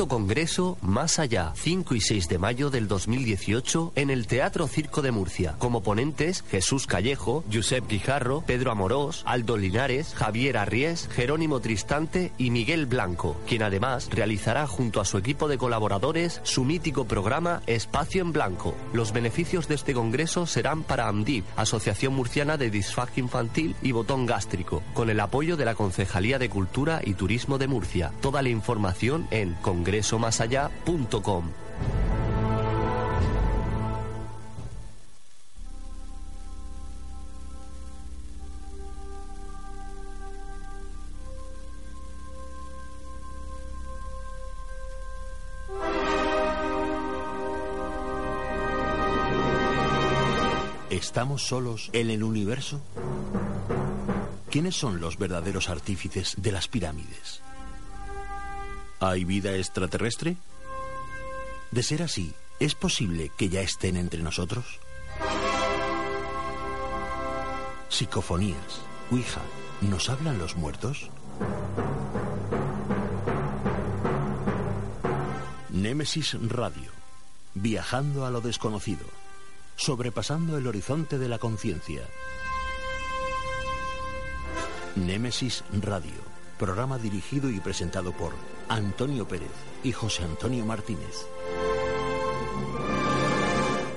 Quinto Congreso Más Allá, 5 y 6 de mayo del 2018 en el Teatro Circo de Murcia. Como ponentes, Jesús Callejo, Josep Guijarro, Pedro Amorós, Aldo Linares, Javier Arries, Jerónimo Tristante y Miguel Blanco, quien además realizará junto a su equipo de colaboradores su mítico programa Espacio en Blanco. Los beneficios de este congreso serán para AMDIP, Asociación Murciana de Disfagia Infantil y Botón Gástrico, con el apoyo de la Concejalía de Cultura y Turismo de Murcia. Toda la información en congresomasallá.com. ¿Estamos solos en el universo? ¿Quiénes son los verdaderos artífices de las pirámides? ¿Hay vida extraterrestre? De ser así, ¿es posible que ya estén entre nosotros? Psicofonías. Ouija, ¿nos hablan los muertos? Némesis Radio. Viajando a lo desconocido. Sobrepasando el horizonte de la conciencia. Némesis Radio. Programa dirigido y presentado por Antonio Pérez y José Antonio Martínez.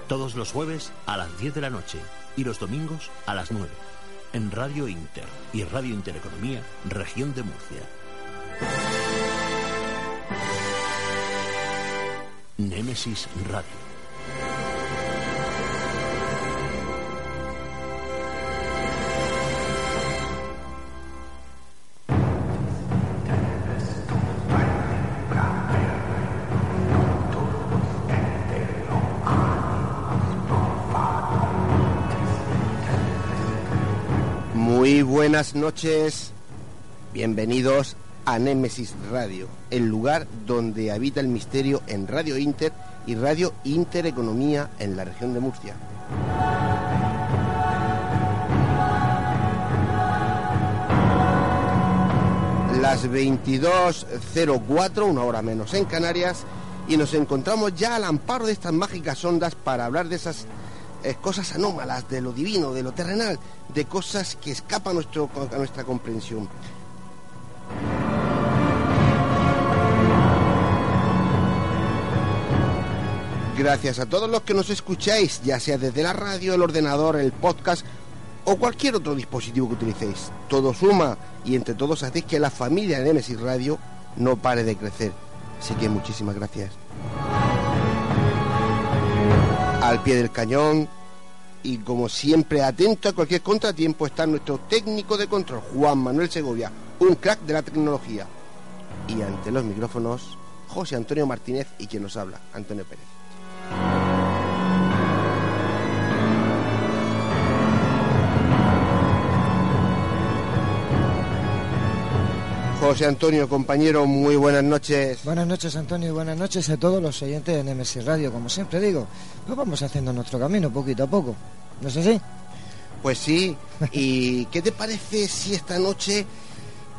Todos los jueves a las 10 de la noche y los domingos a las 9 en Radio Inter y Radio Intereconomía, Región de Murcia. Némesis Radio. Buenas noches, bienvenidos a Némesis Radio, el lugar donde habita el misterio en Radio Inter y Radio Intereconomía en la región de Murcia. Las 22.04, una hora menos en Canarias, y nos encontramos ya al amparo de estas mágicas ondas para hablar de esas eh, cosas anómalas, de lo divino, de lo terrenal, de cosas que escapan a, nuestro, a nuestra comprensión. Gracias a todos los que nos escucháis, ya sea desde la radio, el ordenador, el podcast o cualquier otro dispositivo que utilicéis. Todo suma y entre todos hacéis que la familia de Nemesis Radio no pare de crecer. Así que muchísimas gracias. Al pie del cañón y como siempre atento a cualquier contratiempo está nuestro técnico de control, Juan Manuel Segovia, un crack de la tecnología. Y ante los micrófonos, José Antonio Martínez y quien nos habla, Antonio Pérez. José Antonio, compañero, muy buenas noches. Buenas noches, Antonio, y buenas noches a todos los oyentes de Nemesis Radio. Como siempre digo, pues vamos haciendo nuestro camino poquito a poco. ¿No es así? Pues sí. ¿Y qué te parece si esta noche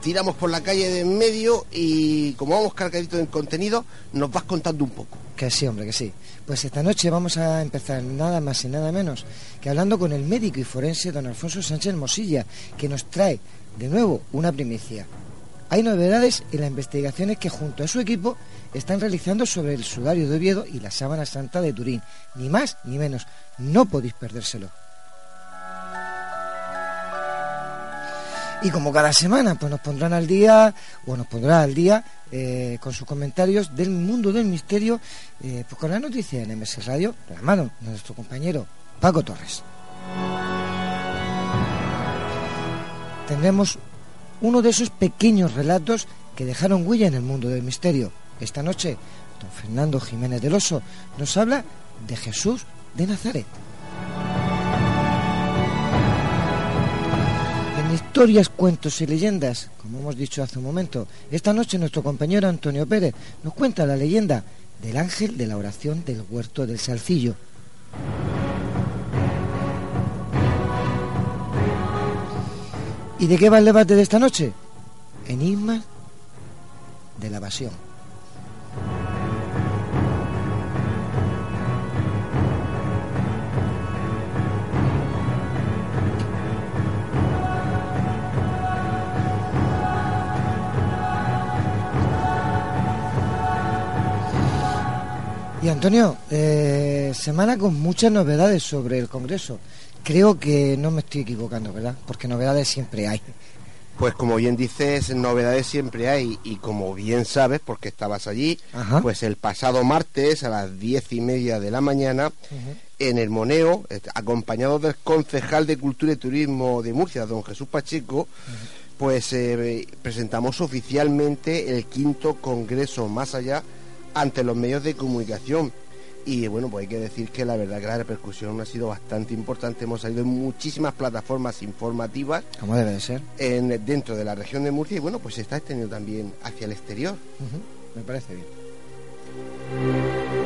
tiramos por la calle de en medio y como vamos cargaditos en contenido, nos vas contando un poco? Que sí, hombre, que sí. Pues esta noche vamos a empezar nada más y nada menos que hablando con el médico y forense don Alfonso Sánchez Mosilla, que nos trae de nuevo una primicia. Hay novedades en las investigaciones que junto a su equipo están realizando sobre el sudario de Oviedo y la sábana santa de Turín. Ni más ni menos. No podéis perdérselo. Y como cada semana, pues nos pondrán al día, o nos pondrá al día, eh, con sus comentarios del mundo del misterio, eh, pues con la noticia en MS Radio, la mano de nuestro compañero Paco Torres. Tendremos uno de esos pequeños relatos que dejaron huella en el mundo del misterio. Esta noche, don Fernando Jiménez del Oso nos habla de Jesús de Nazaret. En historias, cuentos y leyendas, como hemos dicho hace un momento, esta noche nuestro compañero Antonio Pérez nos cuenta la leyenda del ángel de la oración del huerto del Salcillo. ¿Y de qué va el debate de esta noche? Enigma de la evasión. Y Antonio, eh, semana con muchas novedades sobre el Congreso. Creo que no me estoy equivocando, ¿verdad? Porque novedades siempre hay. Pues como bien dices, novedades siempre hay. Y como bien sabes, porque estabas allí, pues el pasado martes a las diez y media de la mañana, en el Moneo, eh, acompañado del concejal de Cultura y Turismo de Murcia, don Jesús Pacheco, pues eh, presentamos oficialmente el quinto Congreso Más Allá ante los medios de comunicación y bueno, pues hay que decir que la verdad que la repercusión ha sido bastante importante. Hemos salido en muchísimas plataformas informativas. Como debe de ser. En, dentro de la región de Murcia y bueno, pues se está extendiendo también hacia el exterior. Me parece bien.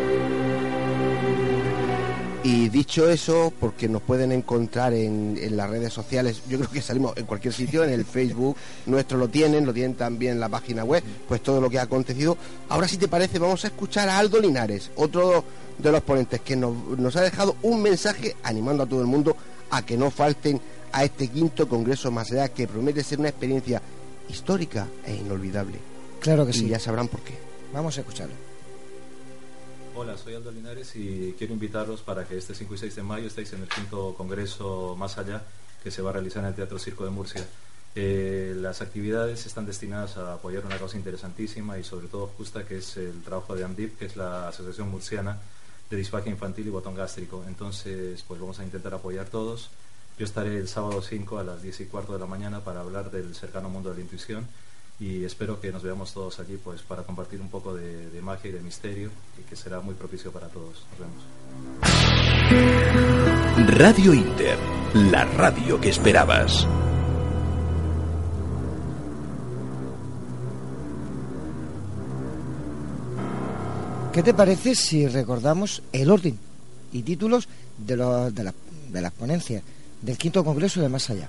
Y dicho eso, porque nos pueden encontrar en, en, las redes sociales, yo creo que salimos en cualquier sitio, en el Facebook, nuestro lo tienen, lo tienen también en la página web, pues todo lo que ha acontecido. Ahora si te parece, vamos a escuchar a Aldo Linares, otro de los ponentes que nos, ha dejado un mensaje animando a todo el mundo a que no falten a este quinto Congreso más allá que promete ser una experiencia histórica e inolvidable. Claro que y sí. ya sabrán por qué. Vamos a escucharlo. Hola, soy Aldo Linares y quiero invitarlos para que este 5 y 6 de mayo estéis en el quinto Congreso Más Allá que se va a realizar en el Teatro Circo de Murcia. Eh, las actividades están destinadas a apoyar una causa interesantísima y sobre todo justa que es el trabajo de AMDIP, que es la Asociación Murciana de disfagia infantil y botón gástrico. Entonces, pues vamos a intentar apoyar todos. Yo estaré el sábado 5 a las 10 y cuarto de la mañana para hablar del cercano mundo de la intuición y espero que nos veamos todos allí pues para compartir un poco de, de magia y de misterio y que será muy propicio para todos. Nos vemos. Radio Inter, la radio que esperabas. ¿Qué te parece si recordamos el orden y títulos de, de, las ponencias del quinto congreso de Más Allá?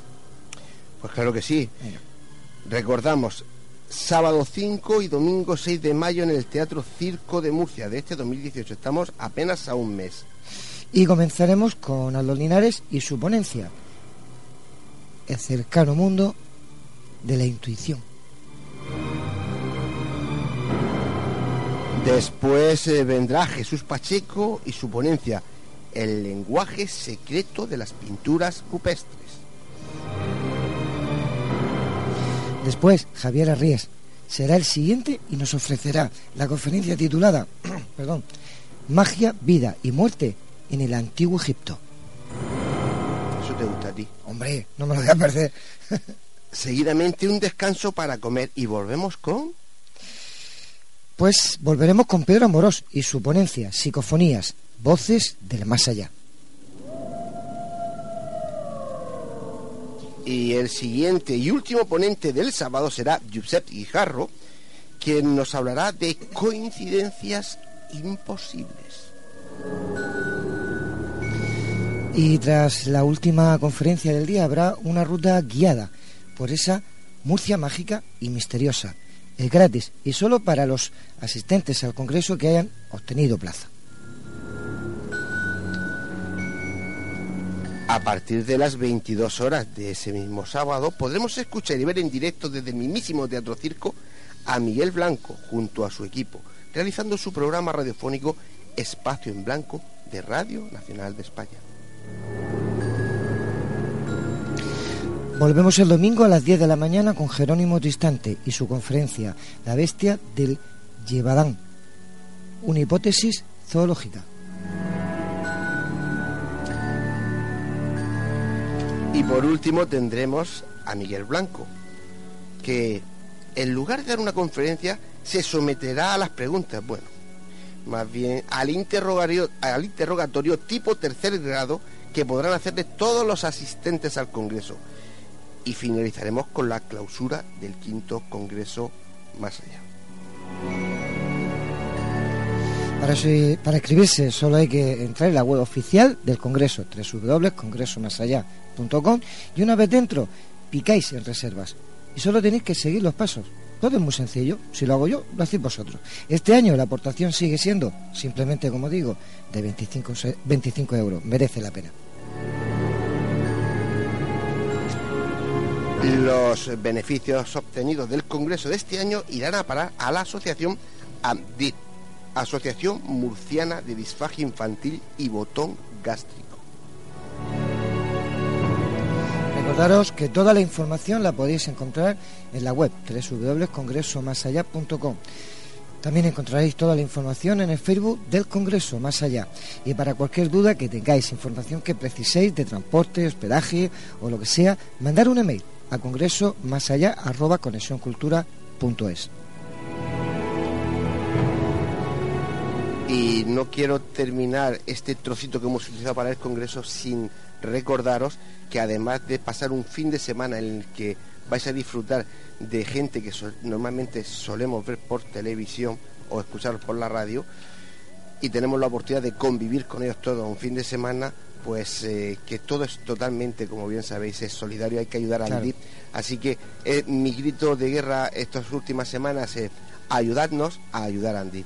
Pues claro que sí. Recordamos sábado 5 y domingo 6 de mayo en el Teatro Circo de Murcia de este 2018. Estamos apenas a un mes. Y comenzaremos con Aldo Linares y su ponencia, El cercano mundo de la intuición. Después eh, vendrá Jesús Pacheco y su ponencia, El lenguaje secreto de las pinturas rupestres. Después, Javier Arries será el siguiente y nos ofrecerá la conferencia titulada perdón, Magia, Vida y Muerte en el Antiguo Egipto. Eso te gusta a ti. Hombre, no me lo voy a perder. Seguidamente un descanso para comer y volvemos con... Pues volveremos con Pedro Amorós y su ponencia, Psicofonías, Voces del Más Allá. Y el siguiente y último ponente del sábado será Giuseppe Guijarro, quien nos hablará de coincidencias imposibles. Y tras la última conferencia del día habrá una ruta guiada por esa Murcia mágica y misteriosa es gratis y solo para los asistentes al Congreso que hayan obtenido plaza. A partir de las 22 horas de ese mismo sábado podremos escuchar y ver en directo desde el mismísimo Teatro Circo a Miguel Blanco junto a su equipo, realizando su programa radiofónico Espacio en Blanco de Radio Nacional de España. Volvemos el domingo a las 10 de la mañana con Jerónimo Distante y su conferencia La bestia del Llevadán, una hipótesis zoológica. Y por último tendremos a Miguel Blanco, que en lugar de dar una conferencia se someterá a las preguntas, bueno, más bien al interrogatorio, al interrogatorio tipo tercer grado que podrán hacerle todos los asistentes al Congreso. Y finalizaremos con la clausura del quinto Congreso Más Allá. Para, para solo hay que entrar en la web oficial del Congreso, www.congresomasallá.com y una vez dentro picáis en reservas y solo tenéis que seguir los pasos. Todo es muy sencillo, si lo hago yo, lo hacéis vosotros. Este año la aportación sigue siendo, simplemente como digo, de 25, 25 euros, merece la pena. Los beneficios obtenidos del Congreso de este año irán a parar a la asociación AMDIP, Asociación Murciana de Disfagia Infantil y Botón Gástrico. Recordaros que toda la información la podéis encontrar en la web www.congresomasallá.com. También encontraréis toda la información en el Facebook del Congreso Más Allá. Y para cualquier duda que tengáis, información que preciséis de transporte, hospedaje o lo que sea, mandar un email a congreso más allá Y no quiero terminar este trocito que hemos utilizado para el Congreso sin recordaros que además de pasar un fin de semana en el que vais a disfrutar de gente que normalmente solemos ver por televisión o escuchar por la radio y tenemos la oportunidad de convivir con ellos todo un fin de semana, pues eh, que todo es totalmente, como bien sabéis, es solidario, hay que ayudar al DIP. Así que eh, mi grito de guerra estas últimas semanas es ayudarnos a ayudar a Andy.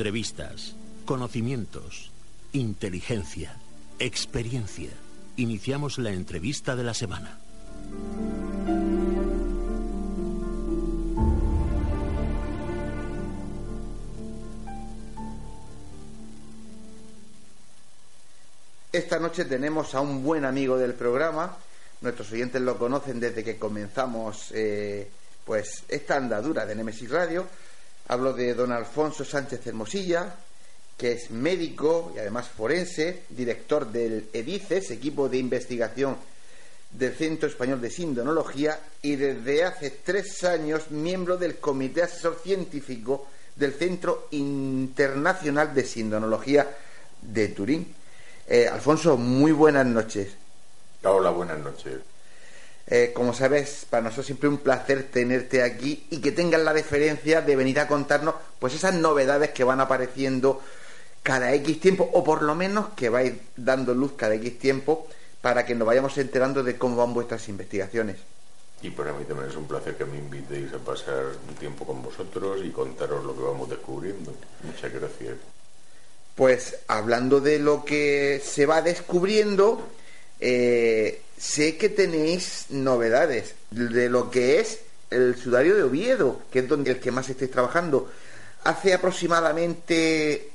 Entrevistas, conocimientos, inteligencia, experiencia. Iniciamos la entrevista de la semana. Esta noche tenemos a un buen amigo del programa. Nuestros oyentes lo conocen desde que comenzamos eh, pues esta andadura de Nemesis Radio Hablo de don Alfonso Sánchez Hermosilla, que es médico y además forense, director del EDICES, equipo de investigación del Centro Español de Sindonología, y desde hace tres años miembro del Comité Asesor Científico del Centro Internacional de Sindonología de Turín. Eh, Alfonso, muy buenas noches. Hola, buenas noches. Eh, como sabes, para nosotros siempre un placer tenerte aquí y que tengas la deferencia de venir a contarnos pues esas novedades que van apareciendo cada X tiempo, o por lo menos que vais dando luz cada X tiempo para que nos vayamos enterando de cómo van vuestras investigaciones. Y para mí también es un placer que me invitéis a pasar un tiempo con vosotros y contaros lo que vamos descubriendo. Muchas gracias. Pues hablando de lo que se va descubriendo, eh, sé que tenéis novedades de lo que es el sudario de Oviedo, que es donde el que más estáis trabajando. Hace aproximadamente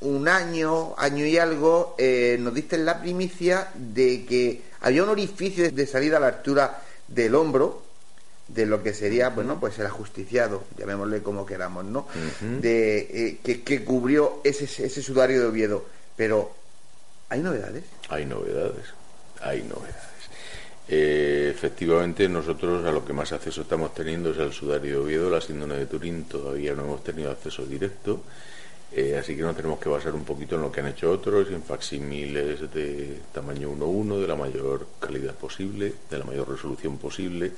un año, año y algo, eh, nos diste la primicia de que había un orificio de salida a la altura del hombro, de lo que sería, bueno, pues el ajusticiado, llamémosle como queramos, ¿no? De eh, que, que, cubrió ese, ese sudario de Oviedo. Pero, ¿hay novedades? Hay novedades, hay novedades. Eh, efectivamente, nosotros a lo que más acceso estamos teniendo es al sudario de Oviedo, la síndrome de Turín todavía no hemos tenido acceso directo, eh, así que nos tenemos que basar un poquito en lo que han hecho otros, en facsímiles de tamaño 1.1, de la mayor calidad posible, de la mayor resolución posible.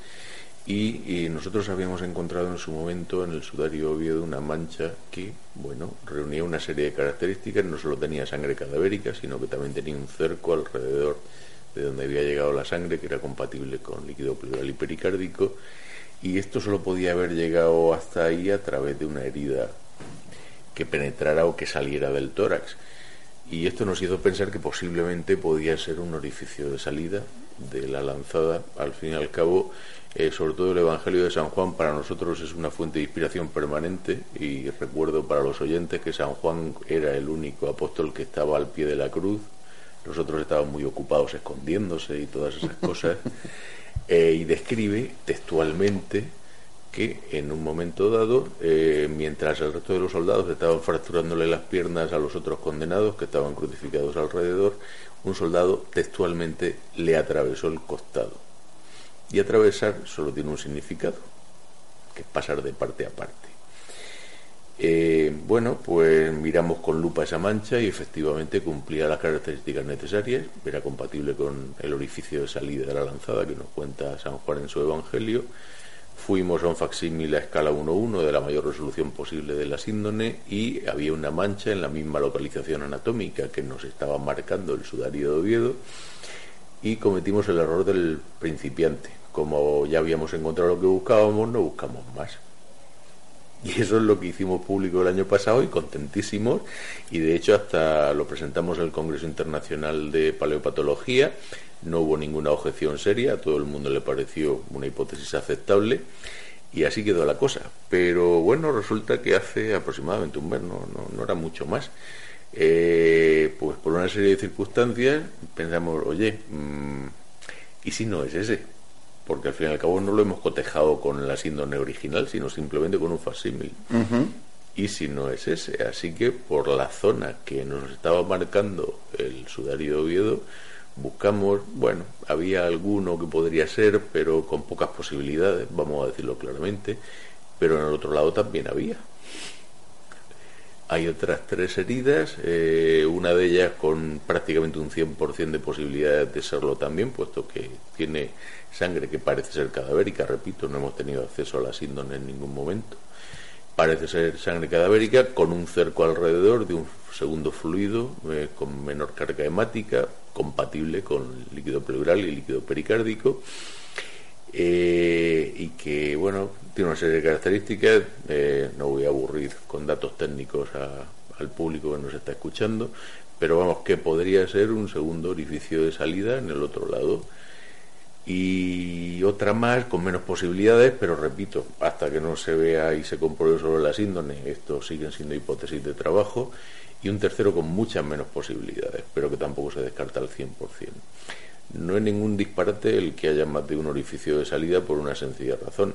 Y, y, nosotros habíamos encontrado en su momento en el sudario Oviedo una mancha que, bueno, reunía una serie de características, no solo tenía sangre cadavérica, sino que también tenía un cerco alrededor de donde había llegado la sangre, que era compatible con líquido pleural y pericárdico, y esto solo podía haber llegado hasta ahí a través de una herida que penetrara o que saliera del tórax. Y esto nos hizo pensar que posiblemente podía ser un orificio de salida de la lanzada. Al fin y al cabo, eh, sobre todo el Evangelio de San Juan para nosotros es una fuente de inspiración permanente y recuerdo para los oyentes que San Juan era el único apóstol que estaba al pie de la cruz. Nosotros estábamos muy ocupados escondiéndose y todas esas cosas. Eh, y describe textualmente que en un momento dado, eh, mientras el resto de los soldados estaban fracturándole las piernas a los otros condenados que estaban crucificados alrededor, un soldado textualmente le atravesó el costado. Y atravesar solo tiene un significado, que es pasar de parte a parte. Eh, bueno, pues miramos con lupa esa mancha y efectivamente cumplía las características necesarias, era compatible con el orificio de salida de la lanzada que nos cuenta San Juan en su Evangelio Fuimos a un facsímil a escala 1.1 de la mayor resolución posible de la síndone y había una mancha en la misma localización anatómica que nos estaba marcando el sudario de Oviedo y cometimos el error del principiante. Como ya habíamos encontrado lo que buscábamos, no buscamos más. Y eso es lo que hicimos público el año pasado y contentísimos. Y de hecho hasta lo presentamos en el Congreso Internacional de Paleopatología no hubo ninguna objeción seria, a todo el mundo le pareció una hipótesis aceptable y así quedó la cosa. Pero bueno, resulta que hace aproximadamente un mes, no, no, era mucho más, eh, pues por una serie de circunstancias pensamos, oye, mm, ¿y si no es ese? Porque al fin y al cabo no lo hemos cotejado con la síndrome original, sino simplemente con un facsímil. Y si no es ese, así que por la zona que nos estaba marcando el sudario de Oviedo, buscamos, bueno, había alguno que podría ser, pero con pocas posibilidades, vamos a decirlo claramente, pero en el otro lado también había. Hay otras tres heridas, eh, una de ellas con prácticamente un 100% de posibilidades de serlo también, puesto que tiene sangre que parece ser cadavérica, repito, no hemos tenido acceso a la síndrome en ningún momento. Parece ser sangre cadavérica con un cerco alrededor de un segundo fluido eh, con menor carga hemática, compatible con líquido pleural y líquido pericárdico, eh, y que, bueno, tiene una serie de características. Eh, no voy a aburrir con datos técnicos al público que nos está escuchando, pero vamos, que podría ser un segundo orificio de salida en el otro lado y otra más con menos posibilidades, pero repito, hasta que no se vea y se compruebe sobre la síndrome, esto siguen siendo hipótesis de trabajo y un tercero con muchas menos posibilidades, pero que tampoco se descarta al 100%. No es ningún disparate el que haya más de un orificio de salida por una sencilla razón.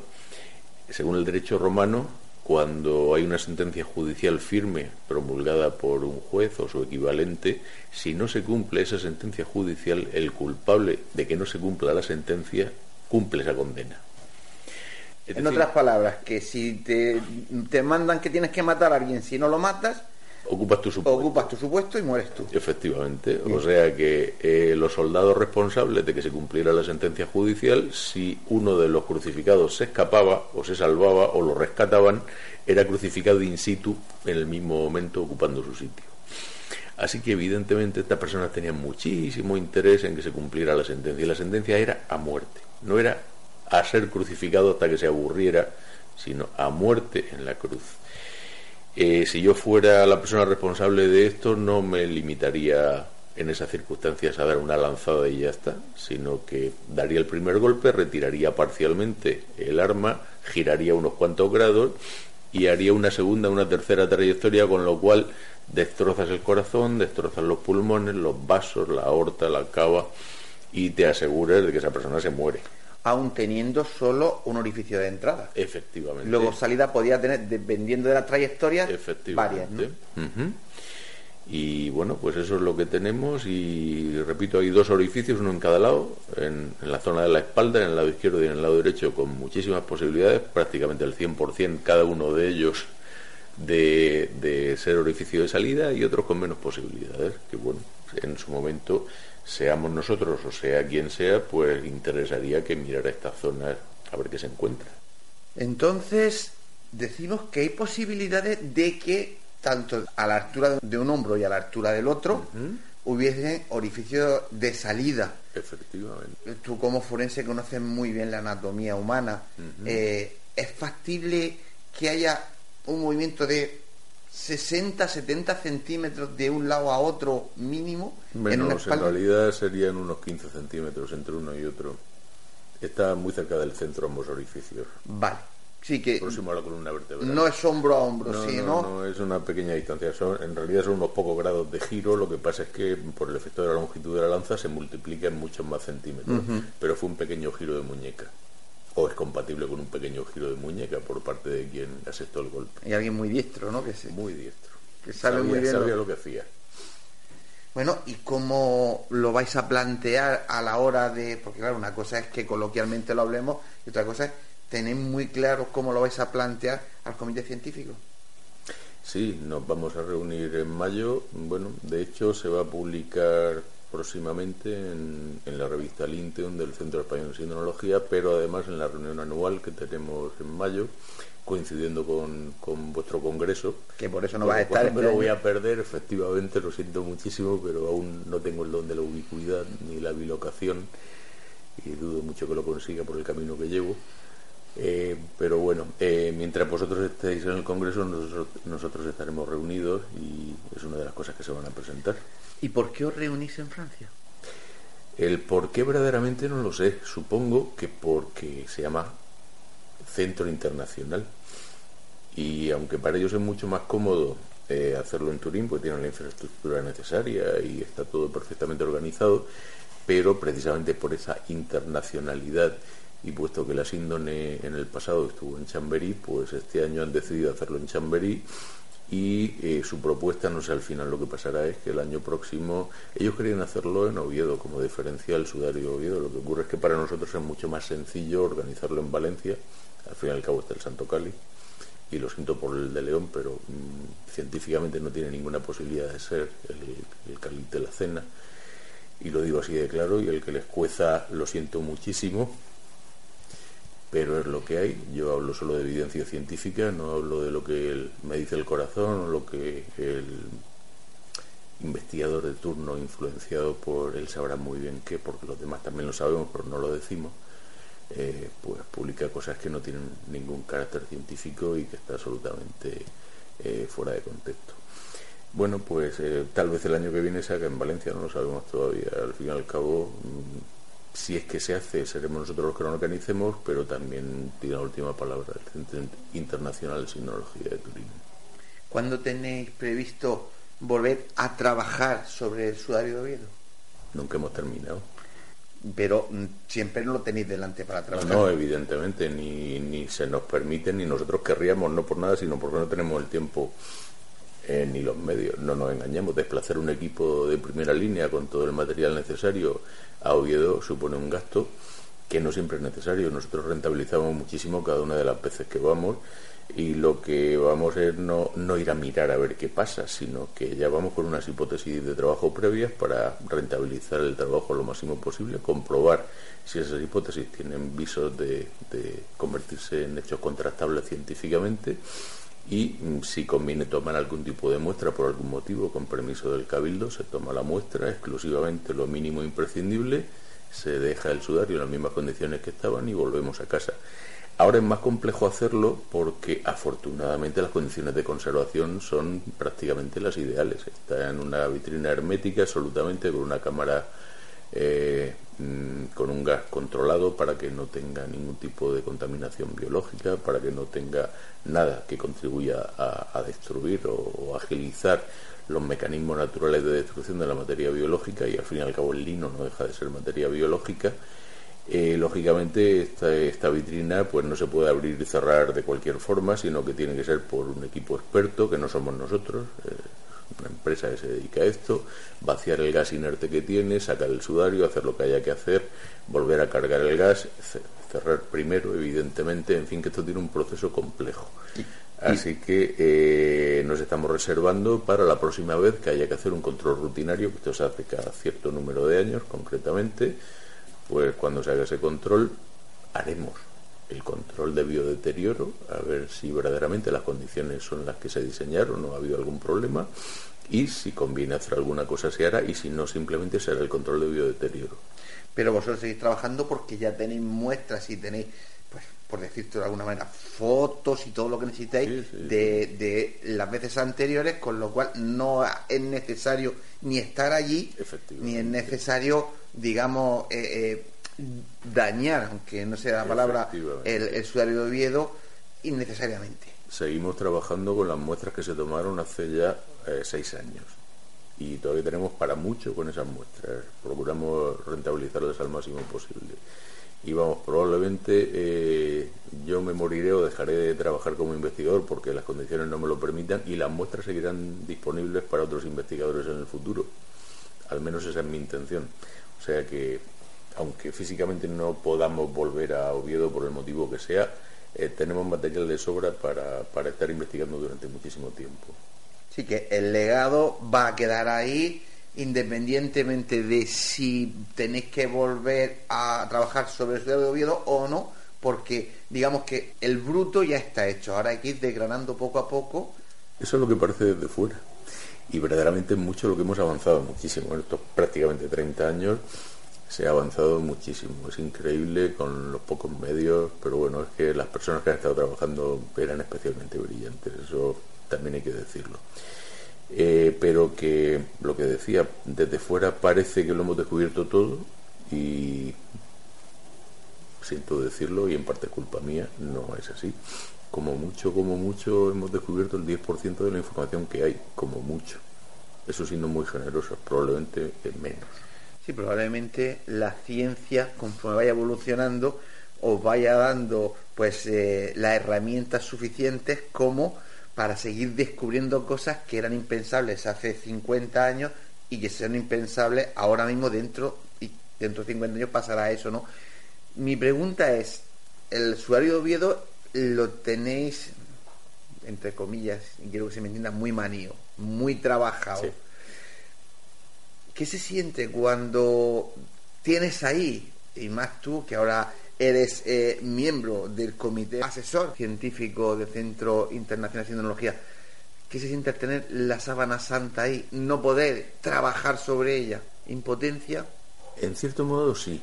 Según el derecho romano, cuando hay una sentencia judicial firme promulgada por un juez o su equivalente, si no se cumple esa sentencia judicial, el culpable de que no se cumpla la sentencia cumple esa condena. en otras palabras, que si te, te mandan que tienes que matar a alguien, si no lo matas, Ocupas tu supuesto. Ocupas tu supuesto y mueres tú. Efectivamente. O sea que eh, los soldados responsables de que se cumpliera la sentencia judicial, si uno de los crucificados se escapaba o se salvaba o lo rescataban, era crucificado in situ en el mismo momento ocupando su sitio. Así que evidentemente estas personas tenían muchísimo interés en que se cumpliera la sentencia. Y la sentencia era a muerte. No era a ser crucificado hasta que se aburriera, sino a muerte en la cruz. Eh, si yo fuera la persona responsable de esto, no me limitaría en esas circunstancias a dar una lanzada y ya está, sino que daría el primer golpe, retiraría parcialmente el arma, giraría unos cuantos grados y haría una segunda, una tercera trayectoria, con lo cual destrozas el corazón, destrozas los pulmones, los vasos, la aorta, la cava y te aseguras de que esa persona se muere aún teniendo solo un orificio de entrada. Efectivamente. Luego salida podía tener, dependiendo de la trayectoria, varias. Y bueno, pues eso es lo que tenemos y repito, hay dos orificios, uno en cada lado, en, la zona de la espalda, en el lado izquierdo y en el lado derecho, con muchísimas posibilidades, prácticamente el 100% cada uno de ellos de, de ser orificio de salida y otros con menos posibilidades, que bueno, en su momento seamos nosotros o sea quien sea, pues interesaría que mirara esta zona a ver qué se encuentra. Entonces, decimos que hay posibilidades de que tanto a la altura de un hombro y a la altura del otro hubiese orificios de salida. Efectivamente. Tú como forense conoces muy bien la anatomía humana. Eh, ¿Es factible que haya un movimiento de 60, 70 centímetros de un lado a otro mínimo? en, una en realidad serían unos 15 centímetros entre uno y otro. Está muy cerca del centro ambos orificios. Vale. Sí, que próximo a la columna vertebral. No es hombro a hombro, no, sí, no, no, es una pequeña distancia. Son, en realidad son unos pocos grados de giro. Lo que pasa es que por el efecto de la longitud de la lanza se multiplica en muchos más centímetros. Pero fue un pequeño giro de muñeca. O es compatible con un pequeño giro de muñeca por parte de quien asestó el golpe. Y alguien muy diestro, ¿no? Que Muy diestro. Que sabe muy bien. Sabía lo que hacía. Bueno, ¿y cómo lo vais a plantear a la hora de.? Porque, claro, una cosa es que coloquialmente lo hablemos y otra cosa es tenéis muy claro cómo lo vais a plantear al comité científico. Sí, nos vamos a reunir en mayo. Bueno, de hecho se va a publicar próximamente en, la revista Linteon del Centro Español de Sindonología, pero además en la reunión anual que tenemos en mayo, coincidiendo con, vuestro congreso. Que por eso no va a estar. Me lo voy a perder, efectivamente, lo siento muchísimo, pero aún no tengo el don de la ubicuidad ni la bilocación y dudo mucho que lo consiga por el camino que llevo. Eh, pero bueno, eh, mientras vosotros estéis en el Congreso, nosotros, estaremos reunidos y es una de las cosas que se van a presentar. ¿Y por qué os reunís en Francia? El por qué verdaderamente no lo sé. Supongo que porque se llama Centro Internacional. Y aunque para ellos es mucho más cómodo eh, hacerlo en Turín, porque tienen la infraestructura necesaria y está todo perfectamente organizado, pero precisamente por esa internacionalidad y puesto que la síndone en el pasado estuvo en Chamberí, pues este año han decidido hacerlo en Chamberí y eh, su propuesta, no sé al final lo que pasará, es que el año próximo ellos querían hacerlo en Oviedo como diferencial sudario de Oviedo. Lo que ocurre es que para nosotros es mucho más sencillo organizarlo en Valencia, al fin y al cabo está el Santo Cali, y lo siento por el de León, pero mm, científicamente no tiene ninguna posibilidad de ser el, el Cali de la Cena, y lo digo así de claro, y el que les cueza lo siento muchísimo, pero es lo que hay. Yo hablo solo de evidencia científica, no hablo de lo que me dice el corazón o lo que el investigador de turno influenciado por él sabrá muy bien qué, porque los demás también lo sabemos, pero no lo decimos, eh, pues publica cosas que no tienen ningún carácter científico y que está absolutamente eh, fuera de contexto. Bueno, pues eh, tal vez el año que viene se haga en Valencia, no lo sabemos todavía. Al fin y al cabo, mm, si es que se hace, seremos nosotros los que lo organicemos, pero también tiene la última palabra el Centro Internacional de Sinología de Turín. ¿Cuándo tenéis previsto volver a trabajar sobre el sudario de Oviedo? Nunca hemos terminado. Pero mm, siempre no lo tenéis delante para trabajar. No, evidentemente, ni, ni se nos permite, ni nosotros querríamos, no por nada, sino porque no tenemos el tiempo eh, ni los medios. No nos engañemos, desplazar un equipo de primera línea con todo el material necesario a Oviedo supone un gasto que no siempre es necesario. Nosotros rentabilizamos muchísimo cada una de las veces que vamos y lo que vamos es no, no ir a mirar a ver qué pasa, sino que ya vamos con unas hipótesis de trabajo previas para rentabilizar el trabajo lo máximo posible, comprobar si esas hipótesis tienen visos de, de convertirse en hechos contrastables científicamente y mm, si conviene tomar algún tipo de muestra por algún motivo, con permiso del cabildo, se toma la muestra, exclusivamente lo mínimo imprescindible, se deja el sudario en las mismas condiciones que estaban y volvemos a casa. Ahora es más complejo hacerlo porque afortunadamente las condiciones de conservación son prácticamente las ideales. Está en una vitrina hermética absolutamente con una cámara eh, mm, con un gas controlado para que no tenga ningún tipo de contaminación biológica, para que no tenga nada que contribuya a, destruir o, agilizar los mecanismos naturales de destrucción de la materia biológica y al fin y al cabo el lino no deja de ser materia biológica. Eh, lógicamente esta, vitrina pues no se puede abrir y cerrar de cualquier forma, sino que tiene que ser por un equipo experto que no somos nosotros. Eh, una empresa que se dedica a esto, vaciar el gas inerte que tiene, sacar el sudario, hacer lo que haya que hacer, volver a cargar el gas, cerrar primero, evidentemente, en fin, que esto tiene un proceso complejo. Así que eh, nos estamos reservando para la próxima vez que haya que hacer un control rutinario, que esto se hace cada cierto número de años concretamente, pues cuando se haga ese control haremos el control de biodeterioro, a ver si verdaderamente las condiciones son las que se diseñaron o ha habido algún problema y si conviene hacer alguna cosa se hará y si no simplemente será el control de biodeterioro. Pero vosotros seguís trabajando porque ya tenéis muestras y tenéis, pues por decirte de alguna manera, fotos y todo lo que necesitáis de, de las veces anteriores, con lo cual no es necesario ni estar allí, ni es necesario, digamos, eh, eh, dañar, aunque no sea la palabra, el, el sudario de Oviedo innecesariamente. Seguimos trabajando con las muestras que se tomaron hace ya eh, seis años y todavía tenemos para mucho con esas muestras. Procuramos rentabilizarlas al máximo posible. Y vamos, probablemente eh, yo me moriré o dejaré de trabajar como investigador porque las condiciones no me lo permitan y las muestras seguirán disponibles para otros investigadores en el futuro. Al menos esa es mi intención. O sea que aunque físicamente no podamos volver a Oviedo por el motivo que sea, eh, tenemos material de sobra para, para estar investigando durante muchísimo tiempo. Sí, que el legado va a quedar ahí independientemente de si tenéis que volver a trabajar sobre el de Oviedo o no, porque digamos que el bruto ya está hecho, ahora hay que ir desgranando poco a poco. Eso es lo que parece desde fuera. Y verdaderamente mucho lo que hemos avanzado muchísimo en estos prácticamente 30 años se ha avanzado muchísimo. Es increíble con los pocos medios, pero bueno, es que las personas que han estado trabajando eran especialmente brillantes, eso también hay que decirlo. Eh, pero que lo que decía, desde fuera parece que lo hemos descubierto todo y siento decirlo y en parte culpa mía, no es así. Como mucho, como mucho hemos descubierto el 10% de la información que hay, como mucho. Eso siendo muy generoso, probablemente menos. Sí, probablemente la ciencia, conforme vaya evolucionando, os vaya dando pues eh, las herramientas suficientes como para seguir descubriendo cosas que eran impensables hace 50 años y que sean impensables ahora mismo dentro dentro de 50 años pasará eso, ¿no? Mi pregunta es, el usuario de Oviedo lo tenéis entre comillas, y quiero que se me entienda, muy manío, muy trabajado. ¿Qué se siente cuando tienes ahí, y más tú que ahora eres eh, miembro del comité asesor científico del Centro Internacional de Tecnología, ¿qué se siente tener la sábana santa ahí, no poder trabajar sobre ella? ¿Impotencia? En cierto modo sí.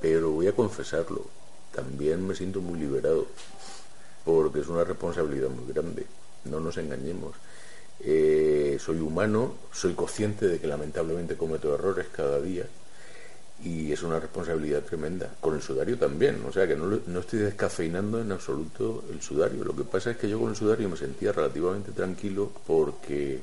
Pero voy a confesarlo, también me siento muy liberado, porque es una responsabilidad muy grande, no nos engañemos. Eh, soy humano, soy consciente de que lamentablemente cometo errores cada día y es una responsabilidad tremenda. Con el sudario también, o sea que no, no, estoy descafeinando en absoluto el sudario. Lo que pasa es que yo con el sudario me sentía relativamente tranquilo porque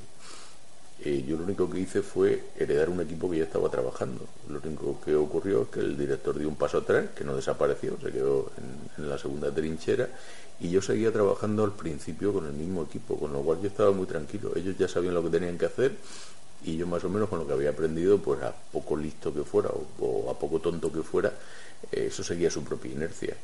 eh, yo lo único que hice fue heredar un equipo que ya estaba trabajando. Lo único que ocurrió es que el director dio un paso atrás, que no desapareció, se quedó en la segunda trinchera y yo seguía trabajando al principio con el mismo equipo, con lo cual yo estaba muy tranquilo. Ellos ya sabían lo que tenían que hacer y yo más o menos con lo que había aprendido, pues a poco listo que fuera o, a poco tonto que fuera, eh, eso seguía su propia inercia.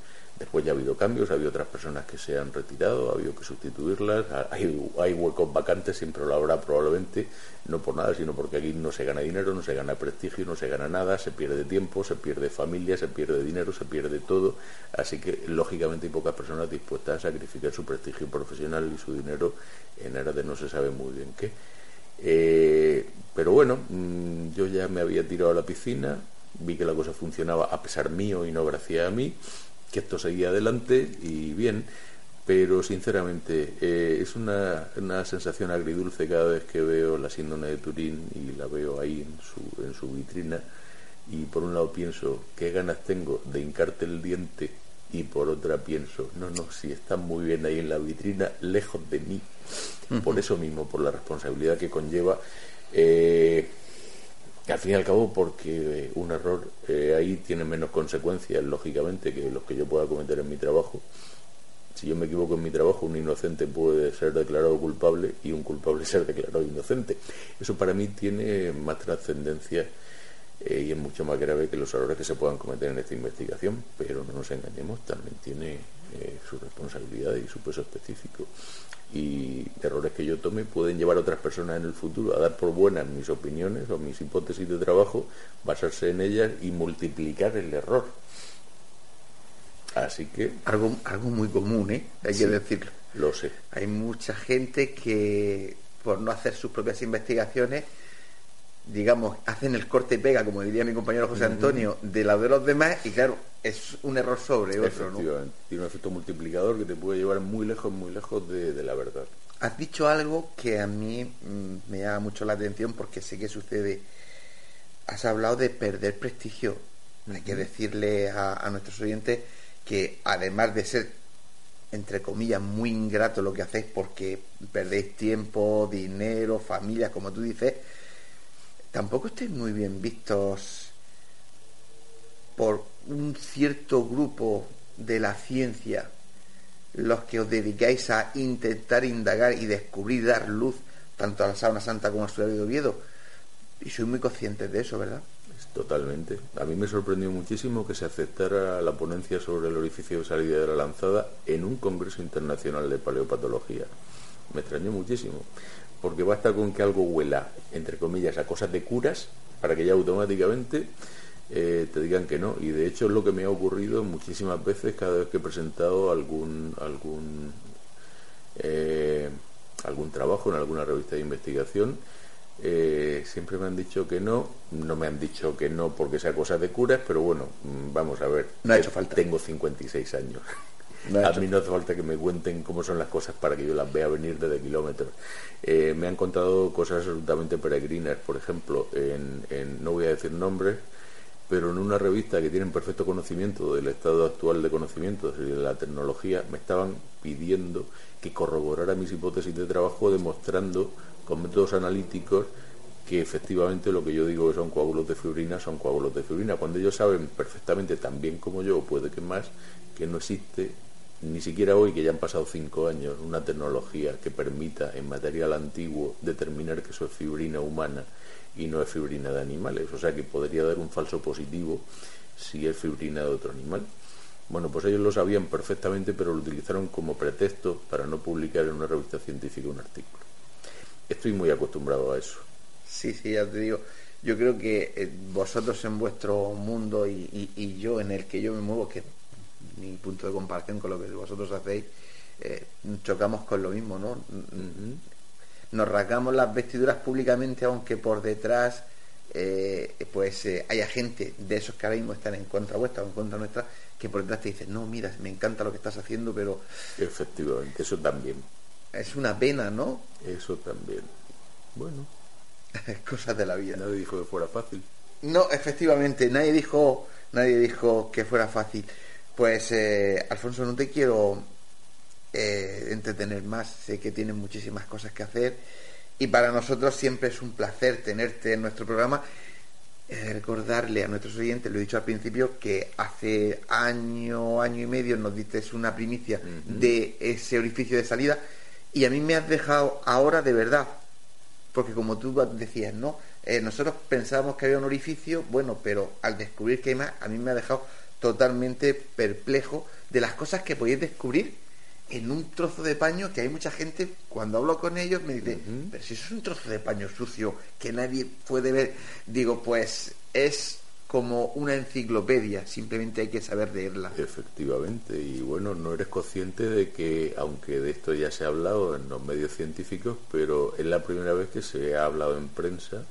Después ya ha habido cambios, ha habido otras personas que se han retirado, ha habido que sustituirlas, hay, hay huecos vacantes, siempre lo habrá probablemente, no por nada, sino porque aquí no se gana dinero, no se gana prestigio, no se gana nada, se pierde tiempo, se pierde familia, se pierde dinero, se pierde todo, así que lógicamente hay pocas personas dispuestas a sacrificar su prestigio profesional y su dinero en aras de no se sabe muy bien qué. Eh, pero bueno, mm, yo ya me había tirado a la piscina, vi que la cosa funcionaba a pesar mío y no gracias a mí, que esto seguía adelante y bien, pero sinceramente eh, es una, una, sensación agridulce cada vez que veo la síndrome de Turín y la veo ahí en su, en su vitrina y por un lado pienso qué ganas tengo de hincarte el diente y por otra pienso, no, no, si está muy bien ahí en la vitrina, lejos de mí. Por eso mismo, por la responsabilidad que conlleva. Eh, al fin y al cabo, porque un error eh, ahí tiene menos consecuencias, lógicamente, que los que yo pueda cometer en mi trabajo. Si yo me equivoco en mi trabajo, un inocente puede ser declarado culpable y un culpable ser declarado inocente. Eso para mí tiene más trascendencia eh, y es mucho más grave que los errores que se puedan cometer en esta investigación, pero no nos engañemos, también tiene eh, su responsabilidad y su peso específico y errores que yo tome pueden llevar a otras personas en el futuro a dar por buenas mis opiniones o mis hipótesis de trabajo, basarse en ellas y multiplicar el error. Así que... Algo, algo muy común, ¿eh? Hay que decirlo. Lo sé. Hay mucha gente que, por no hacer sus propias investigaciones, digamos, hacen el corte y pega, como diría mi compañero José Antonio, de la de los demás, y claro, es un error sobre otro, ¿no? Tiene un efecto multiplicador que te puede llevar muy lejos, muy lejos de, de la verdad. Has dicho algo que a mí mm, me llama mucho la atención porque sé que sucede. Has hablado de perder prestigio. Hay que decirle a, a nuestros oyentes que además de ser, entre comillas, muy ingrato lo que hacéis porque perdéis tiempo, dinero, familia, como tú dices, tampoco estáis muy bien vistos por un cierto grupo de la ciencia, los que os dedicáis a intentar indagar y descubrir, dar luz tanto a la Sábana Santa como a Estudio de Oviedo. Y soy muy consciente de eso, ¿verdad? Totalmente. A mí me sorprendió muchísimo que se aceptara la ponencia sobre el orificio de salida de la lanzada en un Congreso Internacional de Paleopatología. Me extrañó muchísimo, porque basta con que algo huela, entre comillas, a cosas de curas, para que ya automáticamente eh, te digan que no. Y de hecho es lo que me ha ocurrido muchísimas veces cada vez que he presentado algún, algún, eh, algún trabajo en alguna revista de investigación eh, siempre me han dicho que no, no me han dicho que no porque sea cosa de curas, pero bueno, mm, vamos a ver. No ha hecho falta. Tengo 56 años. A mí no hace falta que me cuenten cómo son las cosas para que yo las vea venir desde kilómetros. Eh, me han contado cosas absolutamente peregrinas, por ejemplo, en, no voy a decir nombres, pero en una revista que tienen perfecto conocimiento del estado actual de conocimiento de la tecnología, me estaban pidiendo que corroborara mis hipótesis de trabajo demostrando con métodos analíticos que efectivamente lo que yo digo que son coágulos de fibrina son coágulos de fibrina, cuando ellos saben perfectamente, tan bien como yo, puede que más, que no existe ni siquiera hoy, que ya han pasado cinco años, una tecnología que permita en material antiguo determinar que eso es fibrina humana y no es fibrina de animales. O sea que podría dar un falso positivo si es fibrina de otro animal. Bueno, pues ellos lo sabían perfectamente, pero lo utilizaron como pretexto para no publicar en una revista científica un artículo. Estoy muy acostumbrado a eso. Sí, sí, ya te digo. Yo creo que eh, vosotros en vuestro mundo y, y- y yo en el que yo me muevo, que mi punto de comparación con lo que vosotros hacéis, eh, chocamos con lo mismo, ¿no? Nos rasgamos las vestiduras públicamente, aunque por detrás eh, pues eh, haya gente de esos que ahora mismo están en contra vuestra o en contra nuestra, que por detrás te dicen, no, mira, me encanta lo que estás haciendo, pero Efectivamente, eso también. es una pena, ¿no? Eso también. Bueno, Cosas de la vida. nadie dijo que fuera fácil. No, efectivamente, nadie dijo, nadie dijo que fuera fácil. Pues, eh, Alfonso, no te quiero eh, entretener más. Sé que tienes muchísimas cosas que hacer y para nosotros siempre es un placer tenerte en nuestro programa. Eh, recordarle a nuestros oyentes, lo he dicho al principio, que hace año, año y medio nos diste una primicia de ese orificio de salida y a mí me has dejado ahora de verdad porque como tú decías, ¿no? Eh, nosotros pensábamos que había un orificio, bueno, pero al descubrir que hay más, a mí me ha dejado totalmente perplejo de las cosas que podéis descubrir en un trozo de paño que hay mucha gente, cuando hablo con ellos, me dice, pero si eso es un trozo de paño sucio que nadie puede ver, digo, pues es como una enciclopedia, simplemente hay que saber leerla. Efectivamente, y bueno, no eres consciente de que, aunque de esto ya se ha hablado en los medios científicos, pero es la primera vez que se ha hablado en prensa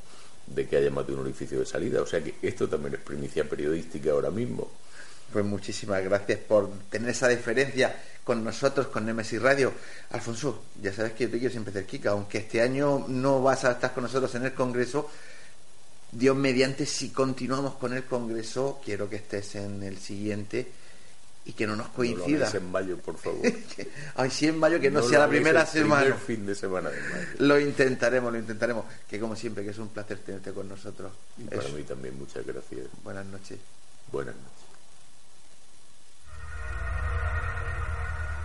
de que haya más de un orificio de salida. O sea que esto también es primicia periodística ahora mismo. Pues muchísimas gracias por tener esa diferencia con nosotros, con Nemesis Radio. Alfonso, ya sabes que yo te quiero siempre cerquita, aunque este año no vas a estar con nosotros en el Congreso. Dios mediante, si continuamos con el Congreso, quiero que estés en el siguiente y que no nos No lo coincida. en mayo, por favor. Ay, sí, en mayo, que no, sea la primera el primer semana. fin de semana de mayo. Lo intentaremos, lo intentaremos. Que como siempre, que es un placer tenerte con nosotros. Y para Eso. mí también muchas gracias. Buenas noches. Buenas noches.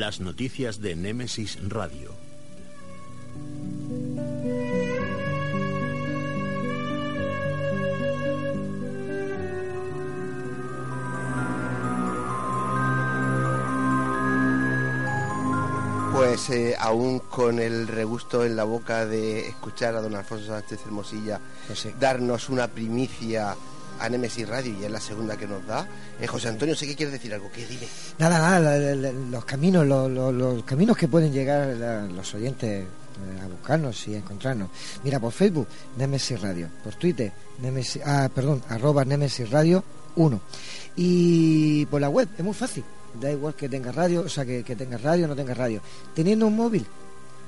Las noticias de Némesis Radio. Pues eh, aún con el regusto en la boca de escuchar a don Alfonso Sánchez Hermosilla Pues sí. darnos una primicia a Nemesis Radio y es la segunda que nos da. Eh, José Antonio, sé que quieres decir algo, ¿qué dime? Nada, nada, los caminos, los, caminos que pueden llegar los oyentes eh, a buscarnos y a encontrarnos. Mira, por Facebook, Nemesis Radio, por Twitter, Nemesis, ah, perdón, arroba Nemesis Radio 1. Y por la web, es muy fácil. Da igual que tenga radio, o sea, que, que tenga radio o no tenga radio. Teniendo un móvil,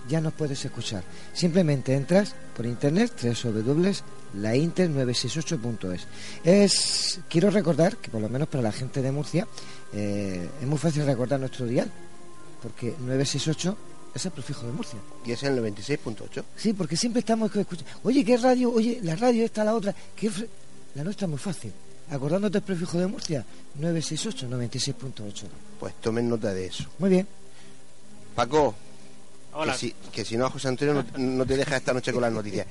ya nos puedes escuchar. Simplemente entras por internet, www.lainter968.es. Es, quiero recordar que por lo menos para la gente de Murcia eh, es muy fácil recordar nuestro dial, porque 968 es el prefijo de Murcia. Y es el 96.8. Sí, porque siempre estamos escuchando, oye, ¿qué radio? Oye, la radio esta, la otra. ¿Qué fre-?" la nuestra es muy fácil. Acordándote el prefijo de Murcia, 968, 96.8. Pues tomen nota de eso. Muy bien. Paco, Hola. que si, que si no a José Antonio no, no te deja esta noche con las noticias.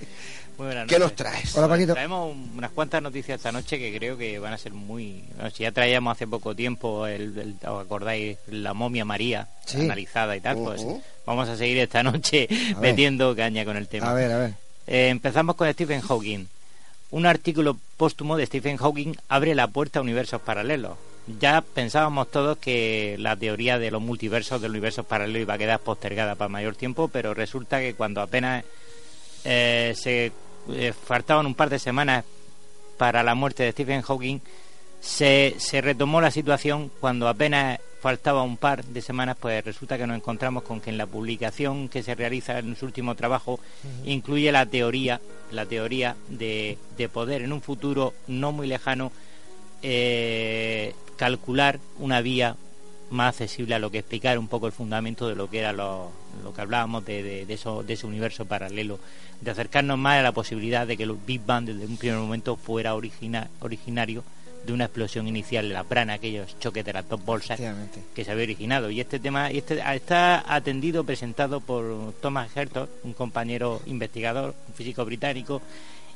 Muy buenas ¿Qué nos traes? Hola, Paquito. Traemos un- unas cuantas noticias esta noche que creo que van a ser muy... bueno, si ya traíamos hace poco tiempo, el, el- ¿os acordáis? La momia María Sí. analizada y tal, pues Ujú. vamos a seguir esta noche ver. metiendo caña con el tema. A ver, a ver. Eh, empezamos con Stephen Hawking. Un artículo póstumo de Stephen Hawking abre la puerta a universos paralelos. Ya pensábamos todos que la teoría de los multiversos, del universo paralelo, iba a quedar postergada para mayor tiempo, pero resulta que cuando apenas eh, se eh, faltaban un par de semanas para la muerte de Stephen Hawking, se, se retomó la situación. Cuando apenas faltaba un par de semanas, pues resulta que nos encontramos con que en la publicación que se realiza en su último trabajo incluye la teoría, la teoría de, de poder en un futuro no muy lejano eh, calcular una vía más accesible a lo que explicar un poco el fundamento de lo que era lo, lo que hablábamos de, de, de eso, de ese universo paralelo, de acercarnos más a la posibilidad de que el Big Bang desde un primer momento fuera origina- originario de una explosión inicial de la prana, aquellos choques de las dos bolsas que se había originado. Y este tema y este está atendido, presentado por Thomas Hertog, un compañero investigador, un físico británico,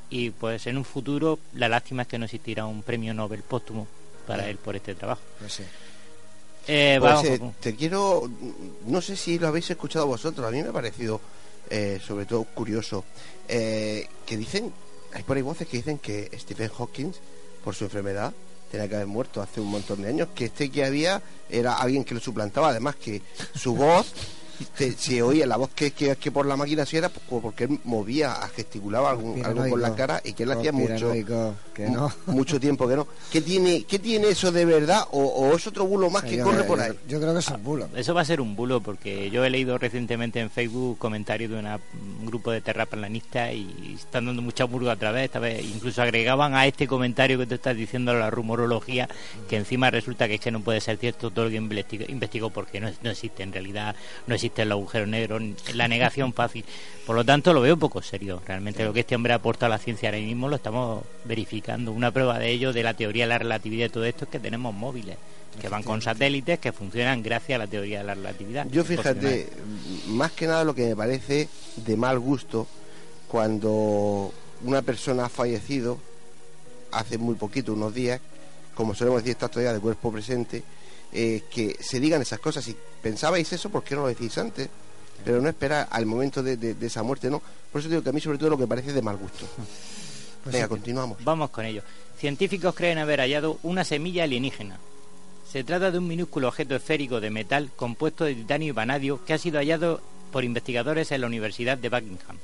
y pues en un futuro la lástima es que no existirá un premio Nobel póstumo para él por este trabajo. Pues sí. Eh, Pues, vamos eh, con- te quiero, no sé si lo habéis escuchado vosotros, a mí me ha parecido eh, sobre todo curioso, eh, que dicen, hay por ahí voces que dicen que Stephen Hawking, por su enfermedad, tenía que haber muerto hace un montón de años, que este que había era alguien que lo suplantaba, además que su voz, te- se oía la voz que, que, que por la máquina sí era po- porque él movía, gesticulaba algún- algo con la cara y que él hacía mucho, Conspiranoico, que no. mucho tiempo que no. ¿Qué tiene, qué tiene eso de verdad o, o es otro bulo más que Yo- corre yo- por ahí? Yo creo que es un bulo. Eso va a ser un bulo porque yo he leído recientemente en Facebook comentarios de una- un grupo de terraplanistas y están dando mucha murga otra vez, esta vez incluso agregaban a este comentario que tú estás diciendo la rumorología que encima resulta que es que no puede ser cierto todo lo que investigó, investigó porque no, no existe en realidad, no existe el agujero negro, la negación fácil. Por lo tanto lo veo poco serio. Realmente lo que este hombre aporta a la ciencia ahora mismo lo estamos verificando. Una prueba de ello, de la teoría de la relatividad y todo esto, es que tenemos móviles que van con satélites que funcionan gracias a la teoría de la relatividad. Yo fíjate, más que nada lo que me parece de mal gusto cuando una persona ha fallecido hace muy poquito, unos días, como solemos decir, está todavía de cuerpo presente, eh, que se digan esas cosas. Si pensabais eso, ¿por qué no lo decís antes? Pero no esperar al momento de, de- de esa muerte, ¿no? Por eso digo que a mí sobre todo lo que parece de mal gusto. Pues Venga, sí. continuamos. Vamos con ello. Científicos creen haber hallado una semilla alienígena. Se trata de un minúsculo objeto esférico de metal compuesto de titanio y vanadio que ha sido hallado por investigadores en la Universidad de Buckingham.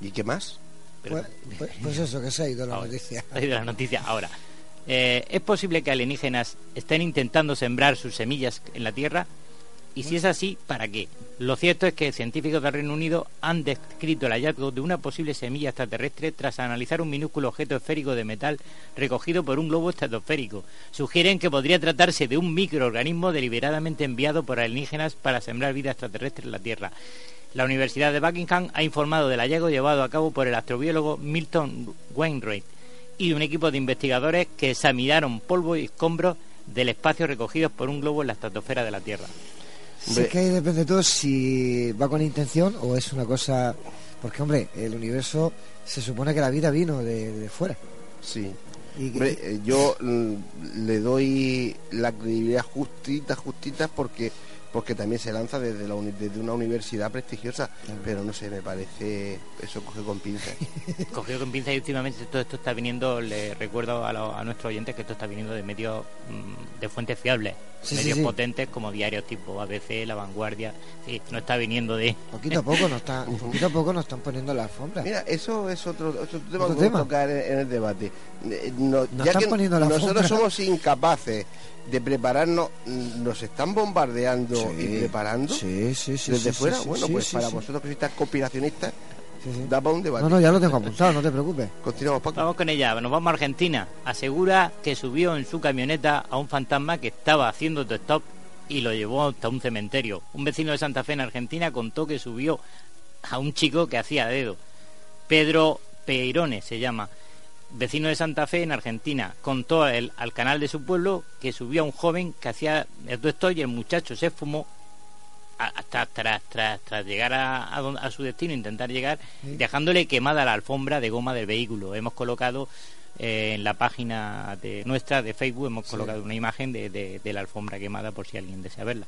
¿Y qué más? Pero- Pues, pues- pues eso, que se ha ido la Ahora, noticia. ha ido la noticia ahora. Eh, ¿Es posible que alienígenas estén intentando sembrar sus semillas en la Tierra? Y si es así, ¿para qué? Lo cierto es que científicos del Reino Unido han descrito el hallazgo de una posible semilla extraterrestre tras analizar un minúsculo objeto esférico de metal recogido por un globo estratosférico. Sugieren que podría tratarse de un microorganismo deliberadamente enviado por alienígenas para sembrar vida extraterrestre en la Tierra. La Universidad de Buckingham ha informado del hallazgo llevado a cabo por el astrobiólogo Milton Wainwright y un equipo de investigadores que examinaron polvo y escombros del espacio recogidos por un globo en la estratosfera de la Tierra. Sí, es que ahí depende todo si va con intención o es una cosa... Porque, hombre, el universo se supone que la vida vino de, de fuera. Sí. Y, Hombre, eh, yo mm, le doy la credibilidad justita, justita, porque porque también se lanza desde, la uni- desde una universidad prestigiosa, pero no sé, me parece eso coge con pinzas. Cogido con pinzas y últimamente todo esto está viniendo, le recuerdo a, los- a nuestros oyentes que esto está viniendo de medios mm, de fuentes fiables, Sí, medios sí. potentes como diarios tipo ABC, La Vanguardia, sí, no está viniendo de... Poquito a poco nos está, poquito a poco nos están poniendo la alfombra. Mira, eso es otro, otro tema Otro que a tema. tocar en, en el debate. Eh, no- Nos ya están que poniendo la nosotros alfombra. somos incapaces de prepararnos, mm, nos están bombardeando Sí. y preparando Sí, sí, sí. desde sí, fuera. sí, bueno, sí, pues sí, para sí. vosotros que sois tan conspiracionistas, Sí, sí. da para un debate. No, no, ya lo tengo apuntado, no te preocupes. Continuamos, Paco. Vamos con ella, nos vamos a Argentina. Asegura que subió en su camioneta a un fantasma que estaba haciendo stop y lo llevó hasta un cementerio. Un vecino de Santa Fe en Argentina contó que subió a un chico que hacía dedo. Pedro Peirone se llama. Vecino de Santa Fe en Argentina. Contó el- al canal de su pueblo que subió a un joven que hacía esto y el muchacho se fumó hasta tras, tras, tras llegar a, a don- a su destino, intentar llegar, dejándole quemada la alfombra de goma del vehículo. Hemos colocado eh, en la página de nuestra de Facebook, hemos colocado una imagen de, de- de la alfombra quemada por si alguien desea verla.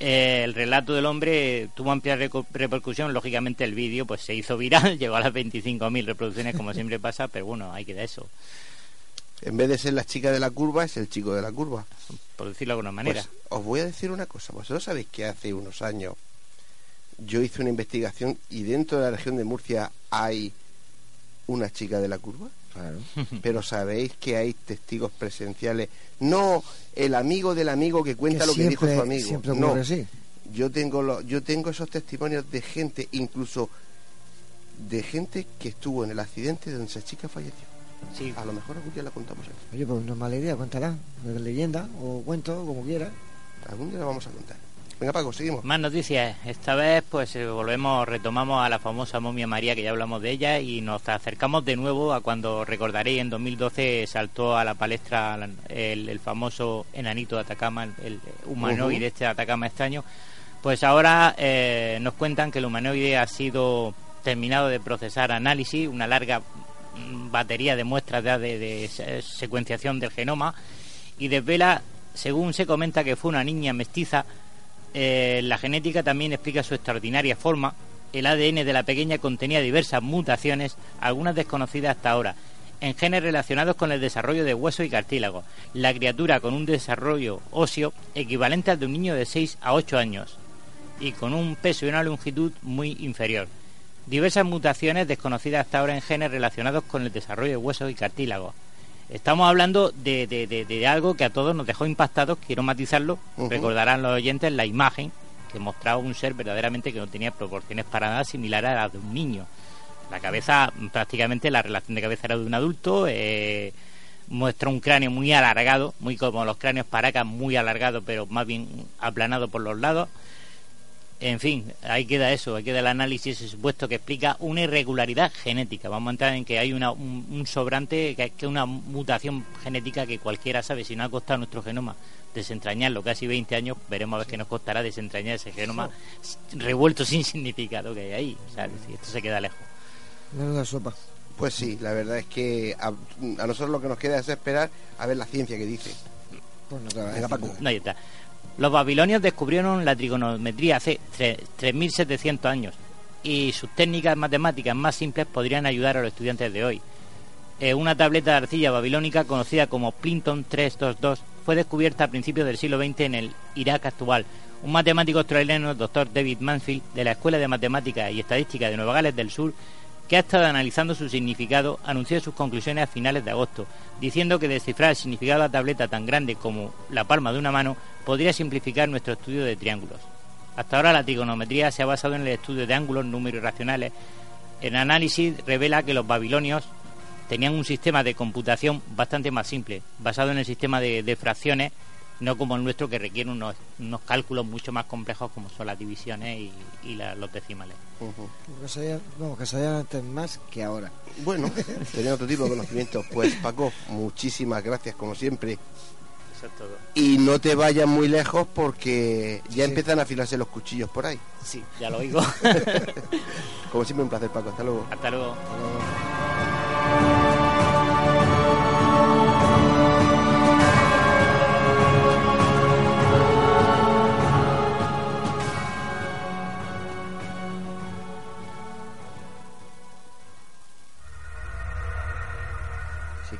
Eh, el relato del hombre tuvo amplia repercusión, lógicamente el vídeo pues se hizo viral, llegó a las 25.000 reproducciones como siempre pasa, pero bueno, hay que dar eso, En vez de ser la chica de la curva, es el chico de la curva. por decirlo de alguna manera. Pues, os voy a decir una cosa. Vosotros sabéis que hace unos años yo hice una investigación y dentro de la región de Murcia hay una chica de la curva. Claro. Pero sabéis que hay testigos presenciales. No el amigo del amigo que cuenta Que lo que dijo su amigo. siempre no. así. Yo tengo lo- yo tengo esos testimonios de gente, incluso de gente que estuvo en el accidente donde esa chica falleció. Sí, A lo mejor algún día la contamos aquí. Oye, pues no es mala idea, cuéntala. De leyenda o cuento, como quiera. Algún día la vamos a contar. Venga, Paco, seguimos. Más noticias. Esta vez, pues eh, volvemos, retomamos a la famosa momia María, que ya hablamos de ella, y nos acercamos de nuevo a cuando recordaréis en 2012 saltó a la palestra el, el famoso enanito de Atacama, el, humanoide Ujú. este de Atacama extraño. Pues ahora eh, nos cuentan que el humanoide ha sido terminado de procesar análisis, una larga mm, batería de muestras de, de se- secuenciación del genoma, y desvela, según se comenta, que fue una niña mestiza eh, la genética también explica su extraordinaria forma. El ADN de la pequeña contenía diversas mutaciones, algunas desconocidas hasta ahora, en genes relacionados con el desarrollo de hueso y cartílago. La criatura con un desarrollo óseo equivalente al de un niño de 6 a 8 años y con un peso y una longitud muy inferior. Diversas mutaciones desconocidas hasta ahora en genes relacionados con el desarrollo de huesos y cartílagos. Estamos hablando de, de- de- de algo que a todos nos dejó impactados, quiero matizarlo, recordarán los oyentes la imagen que mostraba un ser verdaderamente que no tenía proporciones para nada similares a las de un niño. La cabeza, prácticamente la relación de cabeza era de un adulto, eh, muestra un cráneo muy alargado, muy como los cráneos paracas, muy alargado, pero más bien aplanado por los lados. En fin, ahí queda eso, ahí queda el análisis ese supuesto que explica una irregularidad genética. Vamos a entrar en que hay una, un, un sobrante, que que una mutación genética que cualquiera sabe. Si no ha costado nuestro genoma desentrañarlo casi 20 años, veremos a ver qué nos costará desentrañar ese genoma revuelto sin significado que hay ahí. O sea, esto se queda lejos. Menuda sopa. Pues sí, la verdad es que a, a nosotros lo que nos queda es esperar a ver la ciencia que dice. Pues no Venga, Paco. No, ahí está. Los babilonios descubrieron la trigonometría hace tre- 3.700 años y sus técnicas matemáticas más simples podrían ayudar a los estudiantes de hoy. Eh, una tableta de arcilla babilónica conocida como Plinton 322 fue descubierta a principios del siglo XX en el Irak actual. Un matemático australiano, el doctor David Mansfield, de la Escuela de Matemáticas y Estadística de Nueva Gales del Sur, que ha estado analizando su significado, anunció sus conclusiones a finales de agosto, diciendo que descifrar el significado de la tableta tan grande como la palma de una mano podría simplificar nuestro estudio de triángulos. Hasta ahora la trigonometría se ha basado en el estudio de ángulos, números irracionales. El análisis revela que los babilonios tenían un sistema de computación bastante más simple, basado en el sistema de, de fracciones, no como el nuestro que requiere unos, unos cálculos mucho más complejos como son las divisiones y, y la- los decimales. Que que sabían antes más que ahora. Bueno, tenía otro tipo de conocimientos. Pues Paco, muchísimas gracias como siempre. Eso es todo. Y no te vayas muy lejos porque ya Sí. empiezan a afilarse los cuchillos por ahí. Sí, ya lo oigo. Como siempre, un placer, Paco. Hasta luego. Hasta luego. Si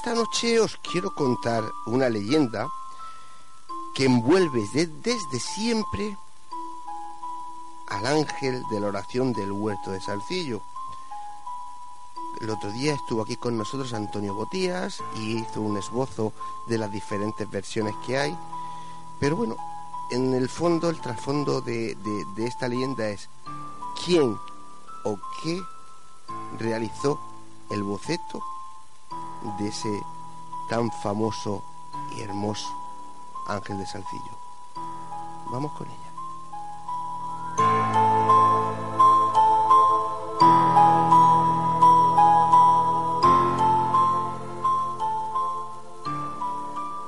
Esta noche os quiero contar una leyenda que envuelve de- desde siempre al ángel de la oración del huerto de Salcillo. El otro día estuvo aquí con nosotros Antonio Botías y hizo un esbozo de las diferentes versiones que hay. Pero bueno, en el fondo, el trasfondo de esta leyenda es quién o qué realizó el boceto de ese tan famoso y hermoso ángel de Salcillo. Vamos con ella.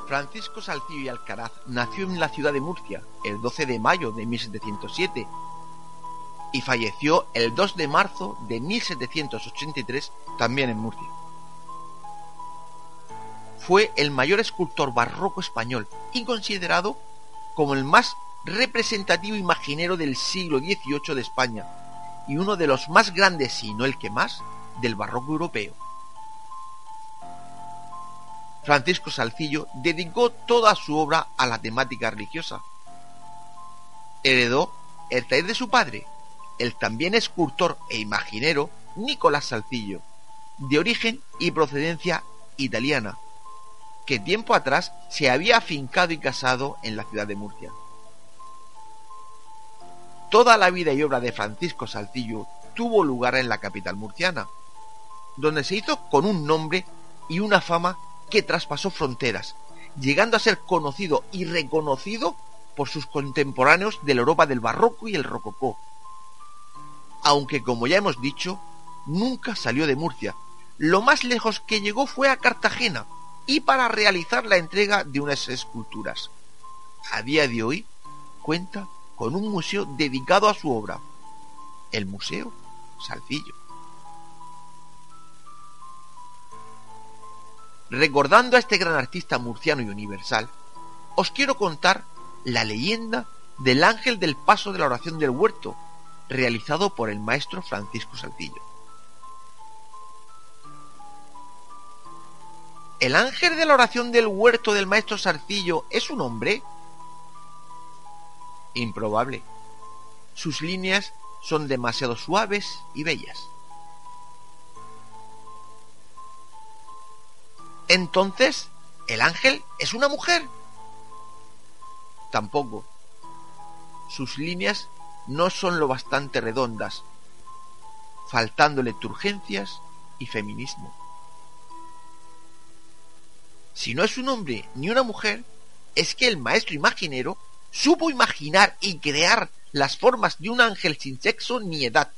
Francisco Salcillo y Alcaraz nació en la ciudad de Murcia el 12 de mayo de 1707 y falleció el 2 de marzo de 1783 también en Murcia. Fue el mayor escultor barroco español y considerado como el más representativo imaginero del siglo XVIII de España y uno de los más grandes, si no el que más, del barroco europeo. Francisco Salcillo dedicó toda su obra a la temática religiosa. Heredó el taller de su padre, el también escultor e imaginero Nicolás Salcillo, de origen y procedencia italiana, que tiempo atrás se había afincado y casado en la ciudad de Murcia. Toda la vida y obra de Francisco Salcillo tuvo lugar en la capital murciana, donde se hizo con un nombre y una fama que traspasó fronteras, llegando a ser conocido y reconocido por sus contemporáneos de la Europa del Barroco y el Rococó. Aunque, como ya hemos dicho, nunca salió de Murcia. Lo más lejos que llegó fue a Cartagena y para realizar la entrega de unas esculturas. A día de hoy cuenta con un museo dedicado a su obra, el Museo Salcillo. Recordando a este gran artista murciano y universal, os quiero contar la leyenda del ángel del paso de la oración del huerto, realizado por el maestro Francisco Salcillo. ¿El ángel de la oración del huerto del maestro Salcillo es un hombre? Improbable. Sus líneas son demasiado suaves y bellas. Entonces, ¿el ángel es una mujer? Tampoco. Sus líneas no son lo bastante redondas, faltándole turgencias y feminismo. Si no es un hombre ni una mujer, es que el maestro imaginero supo imaginar y crear las formas de un ángel sin sexo ni edad,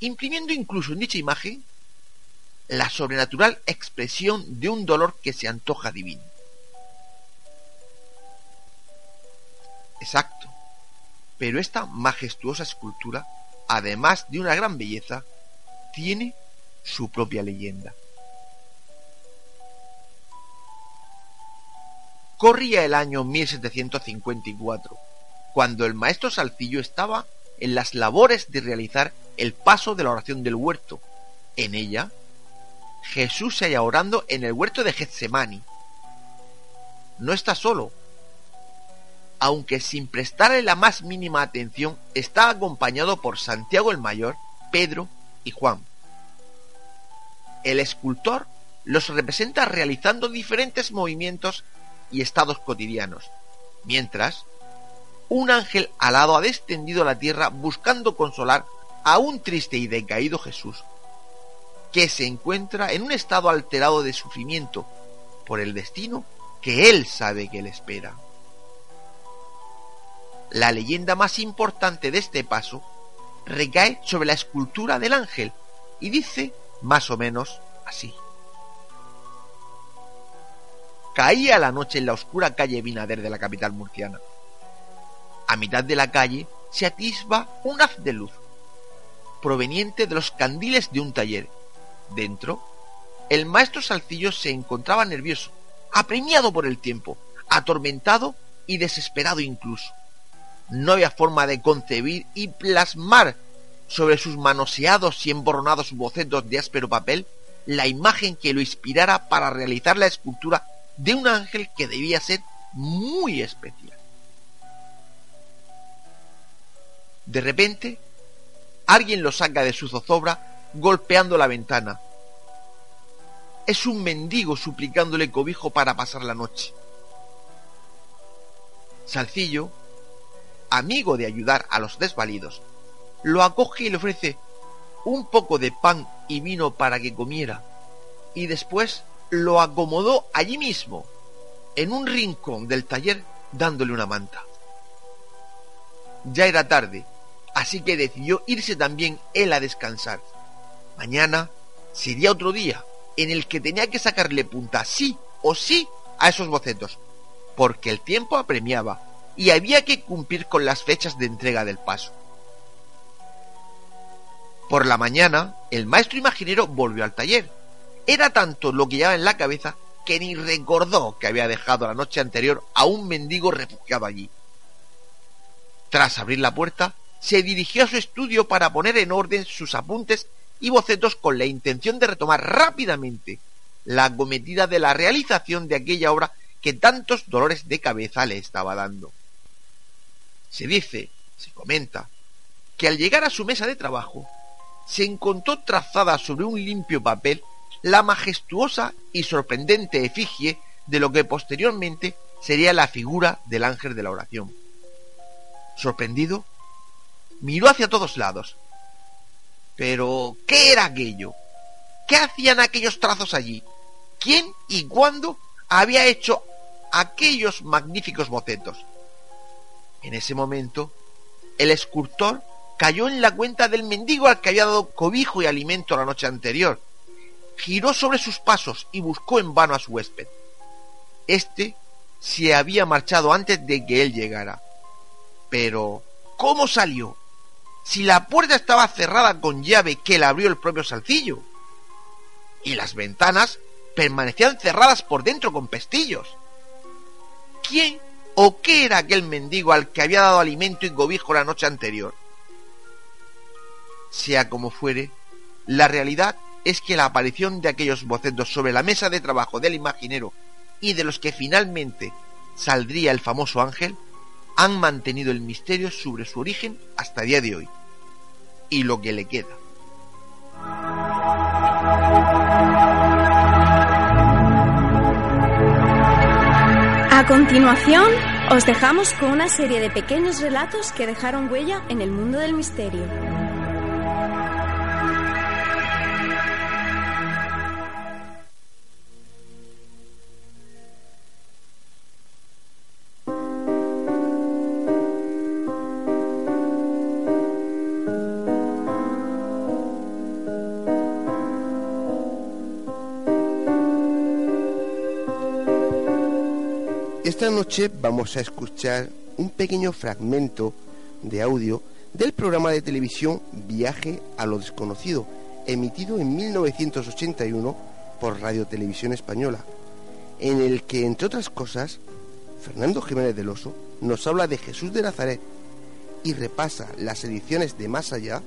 imprimiendo incluso en dicha imagen la sobrenatural expresión de un dolor que se antoja divino. Exacto. Pero esta majestuosa escultura, además de una gran belleza, tiene su propia leyenda. Corría el año 1754, cuando el maestro Salcillo estaba en las labores de realizar el paso de la oración del huerto. En ella, Jesús se halla orando en el huerto de Getsemani. No está solo, aunque sin prestarle la más mínima atención, está acompañado por Santiago el Mayor, Pedro y Juan. El escultor los representa realizando diferentes movimientos y estados cotidianos, mientras un ángel alado ha descendido a la tierra buscando consolar a un triste y decaído Jesús, que se encuentra en un estado alterado de sufrimiento por el destino que él sabe que le espera. La leyenda más importante de este paso recae sobre la escultura del ángel y dice más o menos así. Caía la noche en la oscura calle Binader de la capital murciana. A mitad de la calle se atisba un haz de luz, proveniente de los candiles de un taller. Dentro, el maestro Salcillo se encontraba nervioso, apremiado por el tiempo, atormentado y desesperado incluso. No había forma de concebir y plasmar sobre sus manoseados y emborronados bocetos de áspero papel la imagen que lo inspirara para realizar la escultura de un ángel que debía ser muy especial. De repente, alguien lo saca de su zozobra golpeando la ventana. Es un mendigo suplicándole cobijo para pasar la noche. Salcillo, amigo de ayudar a los desvalidos, lo acoge y le ofrece un poco de pan y vino para que comiera, y después lo acomodó allí mismo, en un rincón del taller, dándole una manta. Ya era tarde, así que decidió irse también él a descansar. Mañana sería otro día en el que tenía que sacarle punta sí o sí a esos bocetos, porque el tiempo apremiaba y había que cumplir con las fechas de entrega del paso. Por la mañana, el maestro imaginero volvió al taller era tanto lo que llevaba en la cabeza que ni recordó que había dejado la noche anterior a un mendigo refugiado allí. Tras abrir la puerta, se dirigió a su estudio para poner en orden sus apuntes y bocetos con la intención de retomar rápidamente la acometida de la realización de aquella obra que tantos dolores de cabeza le estaba dando. Se dice, se comenta, que al llegar a su mesa de trabajo, se encontró trazada sobre un limpio papel la majestuosa y sorprendente efigie de lo que posteriormente sería la figura del ángel de la oración. Sorprendido, miró hacia todos lados. Pero, ¿qué era aquello? ¿Qué hacían aquellos trazos allí? ¿Quién y cuándo había hecho aquellos magníficos bocetos? En ese momento, el escultor cayó en la cuenta del mendigo al que había dado cobijo y alimento la noche anterior, giró sobre sus pasos y buscó en vano a su huésped. Este se había marchado antes de que él llegara. Pero, ¿cómo salió? Si la puerta estaba cerrada con llave que la abrió el propio Salcillo. Y las ventanas permanecían cerradas por dentro con pestillos. ¿Quién o qué era aquel mendigo al que había dado alimento y cobijo la noche anterior? Sea como fuere, la realidad es que la aparición de aquellos bocetos sobre la mesa de trabajo del imaginero y de los que finalmente saldría el famoso ángel han mantenido el misterio sobre su origen hasta día de hoy y lo que le queda. A continuación, os dejamos con una serie de pequeños relatos que dejaron huella en el mundo del misterio. Esta noche vamos a escuchar un pequeño fragmento de audio del programa de televisión Viaje a lo desconocido, emitido en 1981 por Radio Televisión Española, en el que, entre otras cosas, Fernando Jiménez del Oso nos habla de Jesús de Nazaret y repasa las ediciones de Más Allá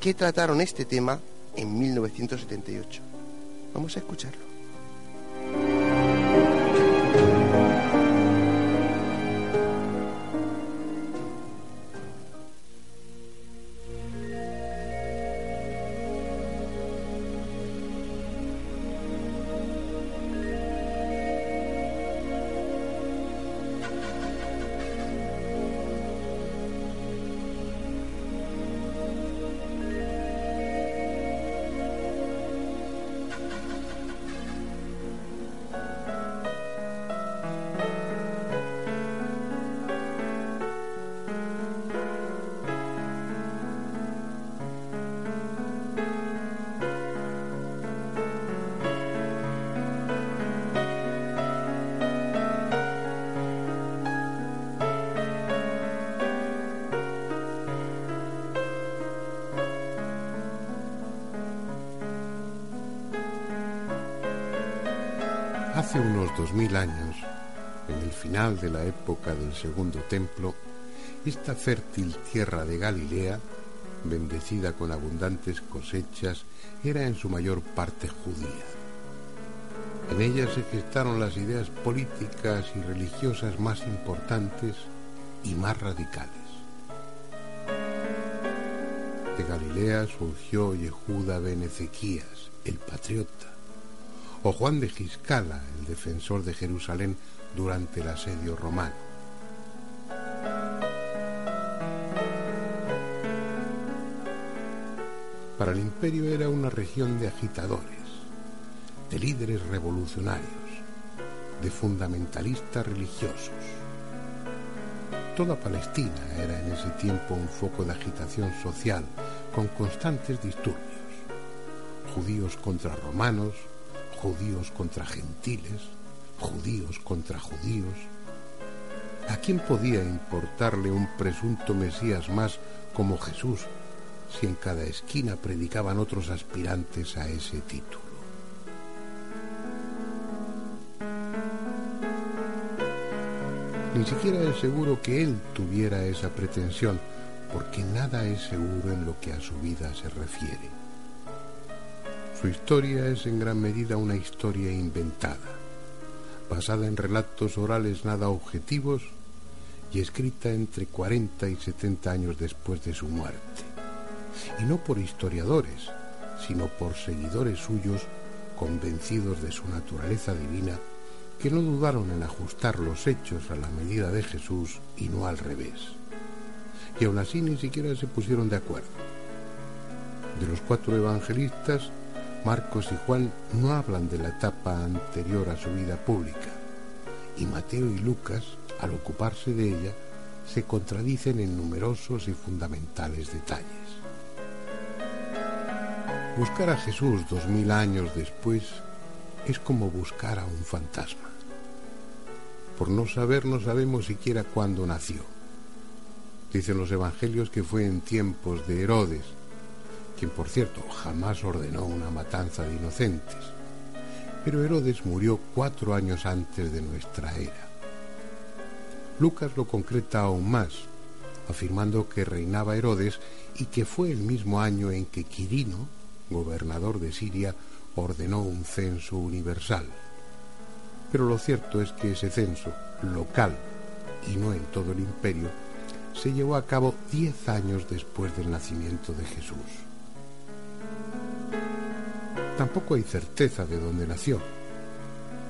que trataron este tema en 1978. Vamos a escucharlo. Final de la época del Segundo Templo, esta fértil tierra de Galilea, bendecida con abundantes cosechas, era en su mayor parte judía. En ella se gestaron las ideas políticas y religiosas más importantes y más radicales. De Galilea surgió Yehuda ben Ezequías, el patriota, o Juan de Giscala, el defensor de Jerusalén durante el asedio romano. Para el imperio era una región de agitadores, de líderes revolucionarios, de fundamentalistas religiosos. Toda Palestina era en ese tiempo un foco de agitación social con constantes disturbios. Judíos contra romanos, judíos contra gentiles, judíos contra judíos. ¿A quién podía importarle un presunto Mesías más como Jesús si en cada esquina predicaban otros aspirantes a ese título? Ni siquiera es seguro que él tuviera esa pretensión, porque nada es seguro en lo que a su vida se refiere. Su historia es en gran medida una historia inventada, basada en relatos orales nada objetivos y escrita entre 40 y 70 años después de su muerte. Y no por historiadores, sino por seguidores suyos convencidos de su naturaleza divina, que no dudaron en ajustar los hechos a la medida de Jesús y no al revés. Y aún así ni siquiera se pusieron de acuerdo. De los cuatro evangelistas, Marcos y Juan no hablan de la etapa anterior a su vida pública, y Mateo y Lucas, al ocuparse de ella, se contradicen en numerosos y fundamentales detalles. Buscar a Jesús dos mil años después es como buscar a un fantasma. Por no saber no sabemos siquiera cuándo nació. Dicen los evangelios que fue en tiempos de Herodes, quien por cierto jamás ordenó una matanza de inocentes. Pero Herodes murió cuatro años antes de nuestra era. Lucas lo concreta aún más, afirmando que reinaba Herodes y que fue el mismo año en que Quirino, gobernador de Siria, ordenó un censo universal. Pero lo cierto es que ese censo, local y no en todo el imperio, se llevó a cabo diez años después del nacimiento de Jesús. Tampoco hay certeza de dónde nació.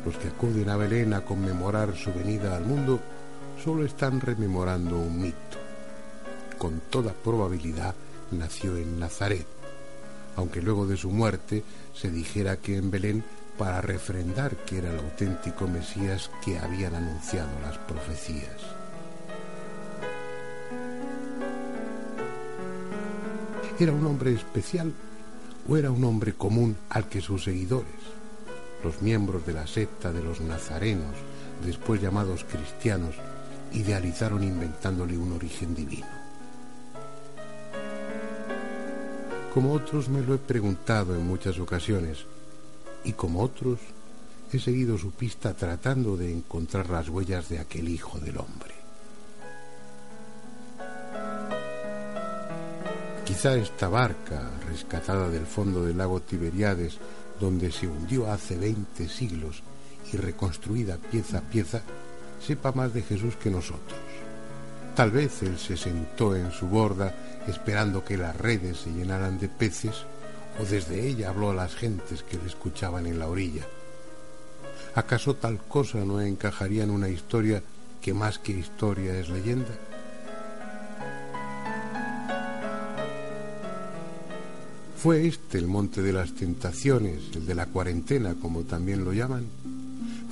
Los que acuden a Belén a conmemorar su venida al mundo solo están rememorando un mito. Con toda probabilidad nació en Nazaret, aunque luego de su muerte se dijera que en Belén para refrendar que era el auténtico Mesías que habían anunciado las profecías. Era un hombre especial o era un hombre común al que sus seguidores, los miembros de la secta de los nazarenos, después llamados cristianos, idealizaron inventándole un origen divino. Como otros me lo he preguntado en muchas ocasiones, y como otros he seguido su pista tratando de encontrar las huellas de aquel hijo del hombre. Quizá esta barca, rescatada del fondo del lago Tiberiades, donde se hundió hace veinte siglos y reconstruida pieza a pieza, sepa más de Jesús que nosotros. Tal vez él se sentó en su borda esperando que las redes se llenaran de peces, o desde ella habló a las gentes que le escuchaban en la orilla. ¿Acaso tal cosa no encajaría en una historia que más que historia es leyenda? ¿Fue este el monte de las tentaciones, el de la cuarentena, como también lo llaman?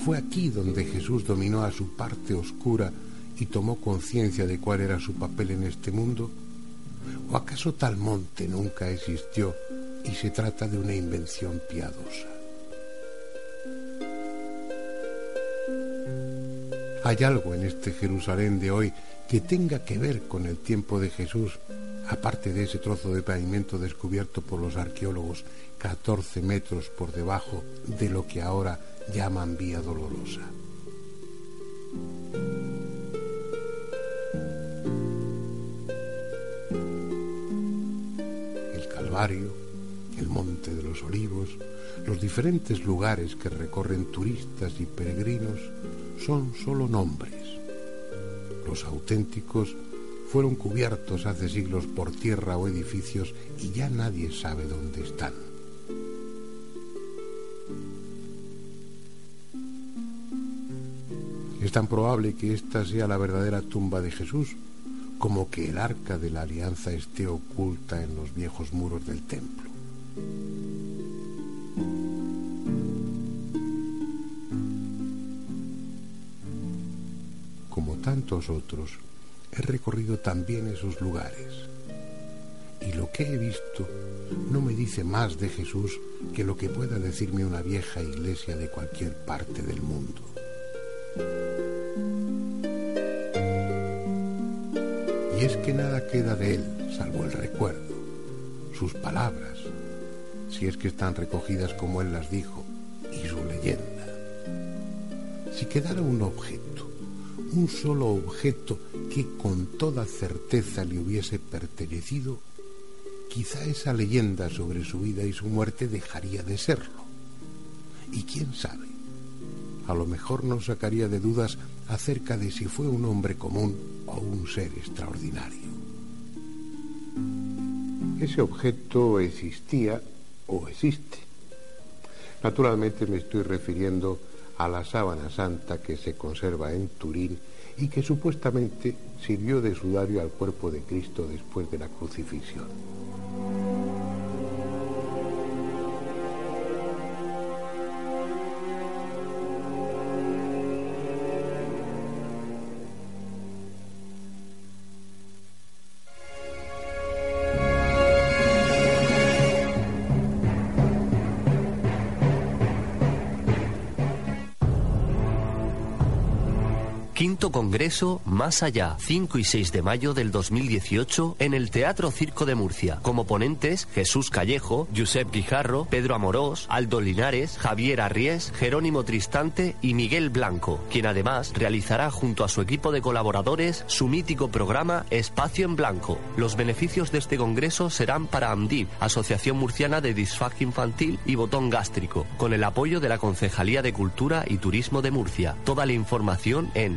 ¿Fue aquí donde Jesús dominó a su parte oscura y tomó conciencia de cuál era su papel en este mundo? ¿O acaso tal monte nunca existió y se trata de una invención piadosa? ¿Hay algo en este Jerusalén de hoy que tenga que ver con el tiempo de Jesús, aparte de ese trozo de pavimento descubierto por los arqueólogos 14 metros por debajo de lo que ahora llaman Vía Dolorosa? El Calvario, el Monte de los Olivos, los diferentes lugares que recorren turistas y peregrinos son solo nombres. Los auténticos fueron cubiertos hace siglos por tierra o edificios y ya nadie sabe dónde están. Es tan probable que esta sea la verdadera tumba de Jesús como que el arca de la alianza esté oculta en los viejos muros del templo. Como tantos otros, he recorrido también esos lugares. Y lo que he visto no me dice más de Jesús que lo que pueda decirme una vieja iglesia de cualquier parte del mundo. Y es que nada queda de él, salvo el recuerdo, sus palabras, si es que están recogidas como él las dijo, y su leyenda. Si quedara un objeto, un solo objeto que con toda certeza le hubiese pertenecido, quizá esa leyenda sobre su vida y su muerte dejaría de serlo. Y quién sabe, a lo mejor nos sacaría de dudas acerca de si fue un hombre común o un ser extraordinario. Ese objeto existía o existe. Naturalmente me estoy refiriendo a la sábana santa que se conserva en Turín y que supuestamente sirvió de sudario al cuerpo de Cristo después de la crucifixión. Congreso Más Allá, 5 y 6 de mayo del 2018 en el Teatro Circo de Murcia. Como ponentes, Jesús Callejo, Josep Guijarro, Pedro Amorós, Aldo Linares, Javier Arries, Jerónimo Tristante y Miguel Blanco, quien además realizará junto a su equipo de colaboradores su mítico programa Espacio en Blanco. Los beneficios de este congreso serán para AMDIV, Asociación Murciana de Disfagia Infantil y Botón Gástrico, con el apoyo de la Concejalía de Cultura y Turismo de Murcia. Toda la información en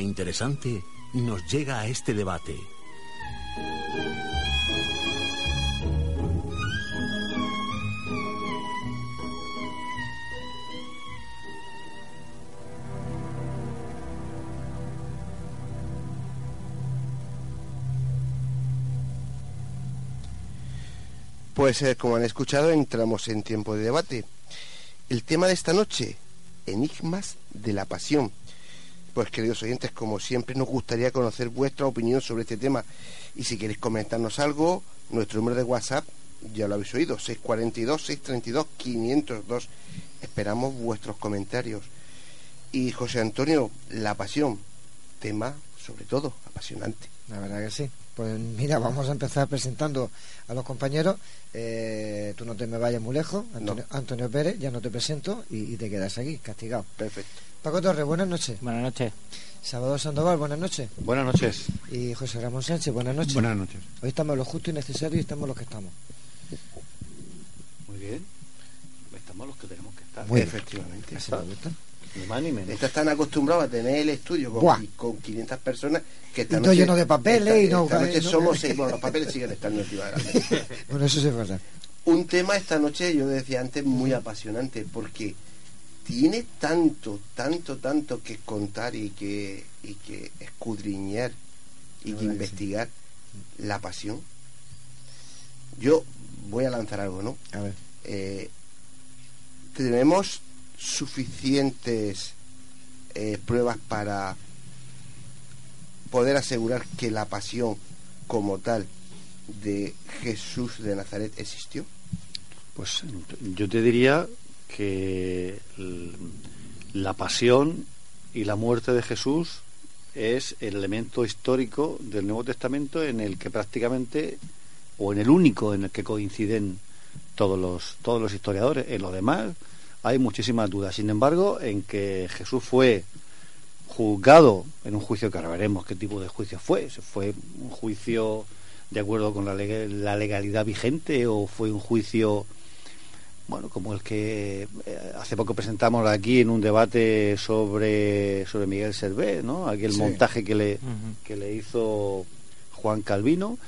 Interesante nos llega a este debate. Pues eh, como han escuchado, entramos en tiempo de debate. El tema de esta noche, enigmas de la pasión. Pues queridos oyentes, como siempre nos gustaría conocer vuestra opinión sobre este tema. Y si queréis comentarnos algo, nuestro número de WhatsApp, ya lo habéis oído, 642-632-502. Esperamos vuestros comentarios. Y José Antonio, la pasión, tema sobre todo apasionante. La verdad que sí. Pues mira, vamos a empezar presentando a los compañeros. Eh, tú no te me vayas muy lejos. Antonio, Antonio Pérez, ya no te presento y, y te quedas aquí, castigado. Perfecto. Paco Torres, buenas noches. Buenas noches. Salvador Sandoval, buenas noches. Buenas noches. Y José Ramón Sánchez, buenas noches. Buenas noches. Hoy estamos lo justo y necesario y estamos los que estamos. Muy bien. Estamos los que tenemos que estar. Muy efectivamente. Así me gusta. Ni más ni menos. Estos están acostumbrados a tener el estudio con, con 500 personas que esta Y todo lleno de papeles esta, y no- esta noche no- somos seis. Bueno, los papeles siguen estando mesa. Bueno, eso sí es verdad. Un tema esta noche, yo decía antes, muy apasionante porque tiene tanto, tanto, tanto que contar y que, y que escudriñar y que investigar la pasión. Yo voy a lanzar algo, ¿no? A ver. Eh, tenemos suficientes eh, pruebas para poder asegurar que la pasión como tal de Jesús de Nazaret existió. Pues yo te diría que la pasión y la muerte de Jesús es el elemento histórico del Nuevo Testamento en el que prácticamente o en el único en el que coinciden todos los todos los historiadores. En lo demás hay muchísimas dudas. Sin embargo, en que Jesús fue juzgado en un juicio que ahora veremos qué tipo de juicio fue. ¿Se ¿Fue un juicio de acuerdo con la, la legalidad vigente o fue un juicio bueno como el que eh, hace poco presentamos aquí en un debate sobre sobre Miguel Servet, ¿no? Aquel Sí. montaje que le que le hizo Juan Calvino,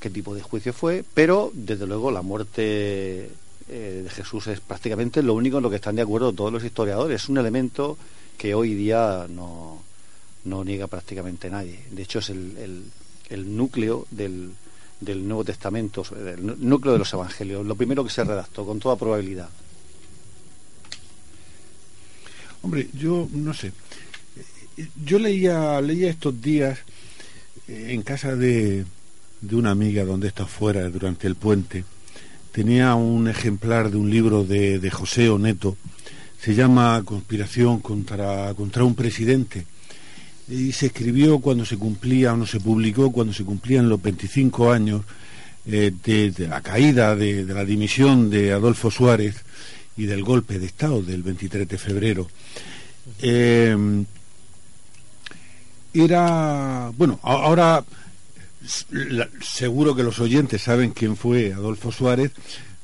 qué tipo de juicio fue, pero desde luego la muerte eh, de Jesús es prácticamente lo único en lo que están de acuerdo todos los historiadores. Es un elemento que hoy día no, no niega prácticamente nadie. De hecho, es el, el- el núcleo del, del Nuevo Testamento, del núcleo de los Evangelios, lo primero que se redactó, con toda probabilidad. Hombre, yo no sé. Yo leía, leía estos días eh, en casa de, de una amiga donde está fuera durante el puente. Tenía un ejemplar de un libro de, de José Oneto, se llama Conspiración contra, contra un presidente y se escribió cuando se cumplía, o no se publicó cuando se cumplían los 25 años eh, de, la caída, de, la dimisión de Adolfo Suárez y del golpe de Estado del 23 de febrero. Eh, era, bueno, ahora seguro que los oyentes saben quién fue Adolfo Suárez,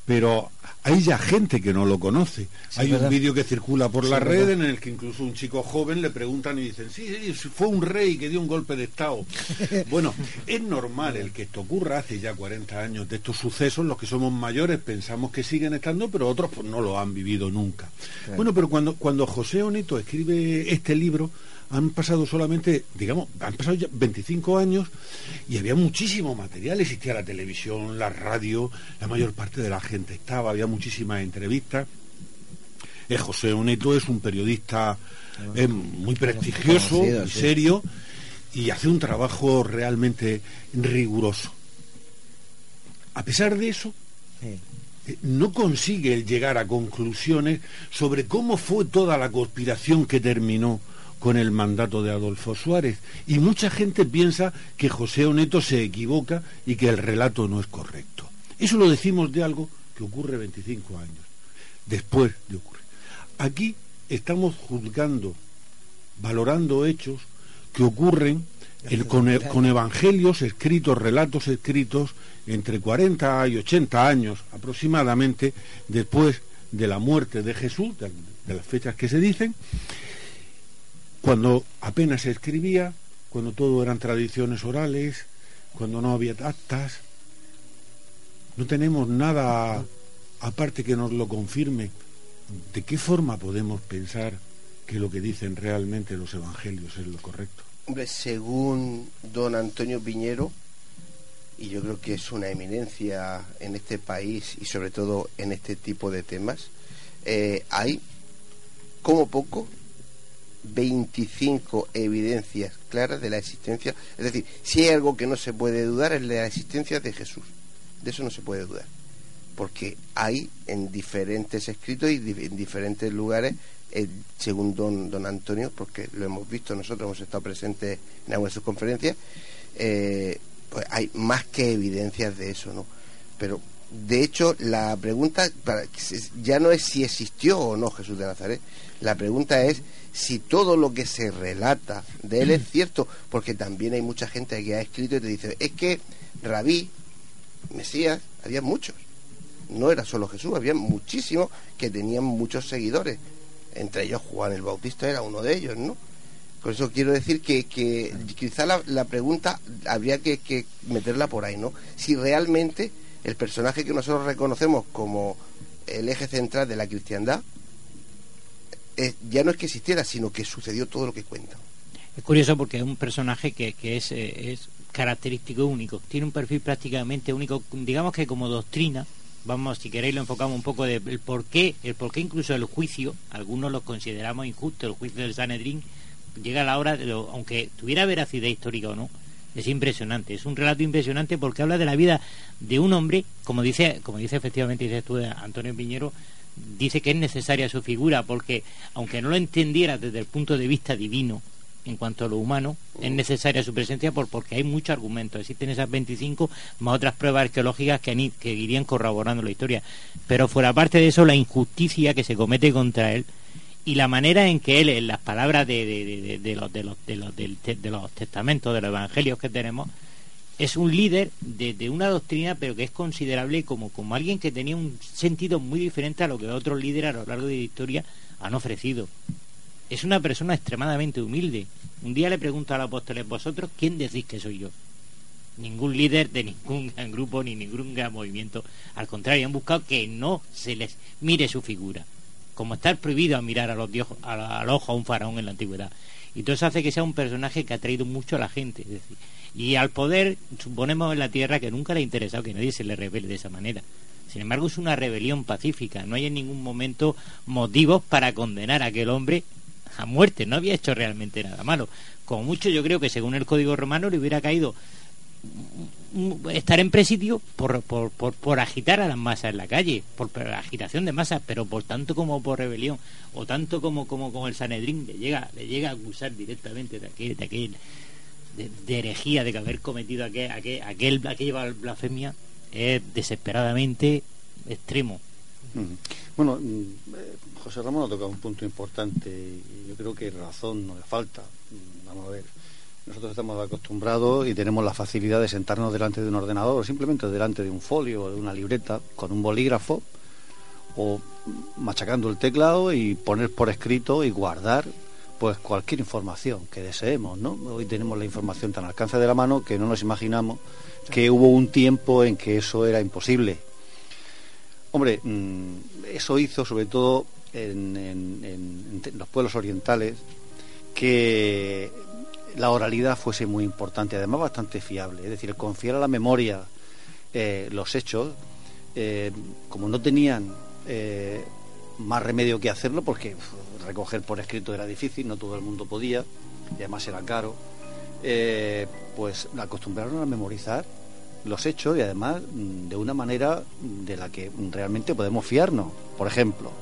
pero hay ya gente que no lo conoce. hay un vídeo que circula por la red en el que incluso un chico joven le preguntan y dicen, sí, sí, fue un rey que dio un golpe de Estado. bueno, es normal el que esto ocurra hace ya 40 años de estos sucesos, los que somos mayores pensamos que siguen estando, pero otros pues no lo han vivido nunca. Bueno, pero cuando, cuando José Onito escribe este libro, han pasado solamente, digamos, han pasado ya 25 años y había muchísimo material, existía la televisión, la radio, la mayor parte de la gente estaba, había muchísimas entrevistas. Eh, José Oneto es un periodista eh, muy prestigioso, muy serio y hace un trabajo realmente riguroso. A pesar de eso, eh, no consigue llegar a conclusiones sobre cómo fue toda la conspiración que terminó con el mandato de Adolfo Suárez. Y mucha gente piensa que José Oneto se equivoca y que el relato no es correcto. Eso lo decimos de algo que ocurre 25 años, después de ocurrir. Aquí estamos juzgando, valorando hechos que ocurren con, con, evangelios escritos, relatos escritos entre 40 y 80 años aproximadamente después de la muerte de Jesús, de las fechas que se dicen, cuando apenas se escribía, cuando todo eran tradiciones orales, cuando no había actas. No tenemos nada aparte que nos lo confirme. ¿De qué forma podemos pensar que lo que dicen realmente los evangelios es lo correcto? Según don Antonio Piñero, y yo creo que es una eminencia en este país y sobre todo en este tipo de temas, eh, hay como poco 25 evidencias claras de la existencia. Es decir, si hay algo que no se puede dudar es la existencia de Jesús. De eso no se puede dudar. Porque hay en diferentes escritos y en diferentes lugares, eh, según don, don Antonio, porque lo hemos visto, nosotros hemos estado presentes en algunas de sus conferencias, eh, pues hay más que evidencias de eso, ¿no? Pero de hecho, la pregunta ya no es si existió o no Jesús de Nazaret. La pregunta es si todo lo que se relata de él es cierto, porque también hay mucha gente que ha escrito y te dice, es que Rabí, Mesías, había muchos. No era solo Jesús, había muchísimos que tenían muchos seguidores. Entre ellos Juan el Bautista era uno de ellos, ¿no? Por eso quiero decir que, que quizá la, pregunta habría que, que meterla por ahí, ¿no? Si realmente el personaje que nosotros reconocemos como el eje central de la cristiandad ya no es que existiera, sino que sucedió todo lo que cuenta. Es curioso porque es un personaje que, es, eh, es característico único, tiene un perfil prácticamente único, digamos que como doctrina, vamos, si queréis lo enfocamos un poco del de por qué, el por qué incluso el juicio, algunos lo consideramos injusto, el juicio del Sanedrín, llega a la hora, de aunque tuviera veracidad histórica o no, es impresionante, es un relato impresionante porque habla de la vida de un hombre, como dice, como dice efectivamente tú Antonio Piñero, dice que es necesaria su figura porque aunque no lo entendiera desde el punto de vista divino en cuanto a lo humano, es necesaria su presencia por, porque hay muchos argumentos. Existen esas 25 más otras pruebas arqueológicas que, que irían corroborando la historia. Pero fuera parte de eso, la injusticia que se comete contra él y la manera en que él, en las palabras de, de, de, los, de, los, de, los, de los testamentos, de los evangelios que tenemos, es un líder de, una doctrina, pero que es considerable como, alguien que tenía un sentido muy diferente a lo que otros líderes a lo largo de la historia han ofrecido. Es una persona extremadamente humilde. Un día le pregunto al apóstoles, vosotros, ¿quién decís que soy yo? Ningún líder de ningún gran grupo ni ningún gran movimiento. Al contrario, han buscado que no se les mire su figura como estar prohibido a mirar a los dios, al ojo a un faraón en la antigüedad. Y todo eso hace que sea un personaje que ha traído mucho a la gente. Y al poder, suponemos en la tierra que nunca le ha interesado que nadie se le revele de esa manera. Sin embargo, es una rebelión pacífica. No hay en ningún momento motivos para condenar a aquel hombre a muerte. No había hecho realmente nada malo. Como mucho, yo creo que según el Código Romano le hubiera caído estar en presidio por, por, por, agitar a las masas en la calle, por, agitación de masas, pero por tanto como por rebelión, o tanto como, como, como el Sanedrín le llega, le llega a acusar directamente de aquel, de aquel de, herejía, de que haber cometido aquel, aquel, aquel, aquella blasfemia, es desesperadamente extremo. Bueno, mm, eh, José Ramón ha tocado un punto importante yo creo que razón no le falta. Mm, vamos a ver, nosotros estamos acostumbrados y tenemos la facilidad de sentarnos delante de un ordenador o simplemente delante de un folio o de una libreta con un bolígrafo o machacando el teclado y poner por escrito y guardar pues cualquier información que deseemos, ¿no? Hoy tenemos la información tan al alcance de la mano que no nos imaginamos que hubo un tiempo en que eso era imposible. Hombre, mm, eso hizo sobre todo en, los pueblos orientales que la oralidad fuese muy importante, además bastante fiable, es decir, confiar a la memoria eh, los hechos, eh, como no tenían eh, más remedio que hacerlo, porque recoger por escrito era difícil, no todo el mundo podía, y además era caro, pues acostumbraron a memorizar los hechos y además mm, de una manera de la que realmente podemos fiarnos. Por ejemplo,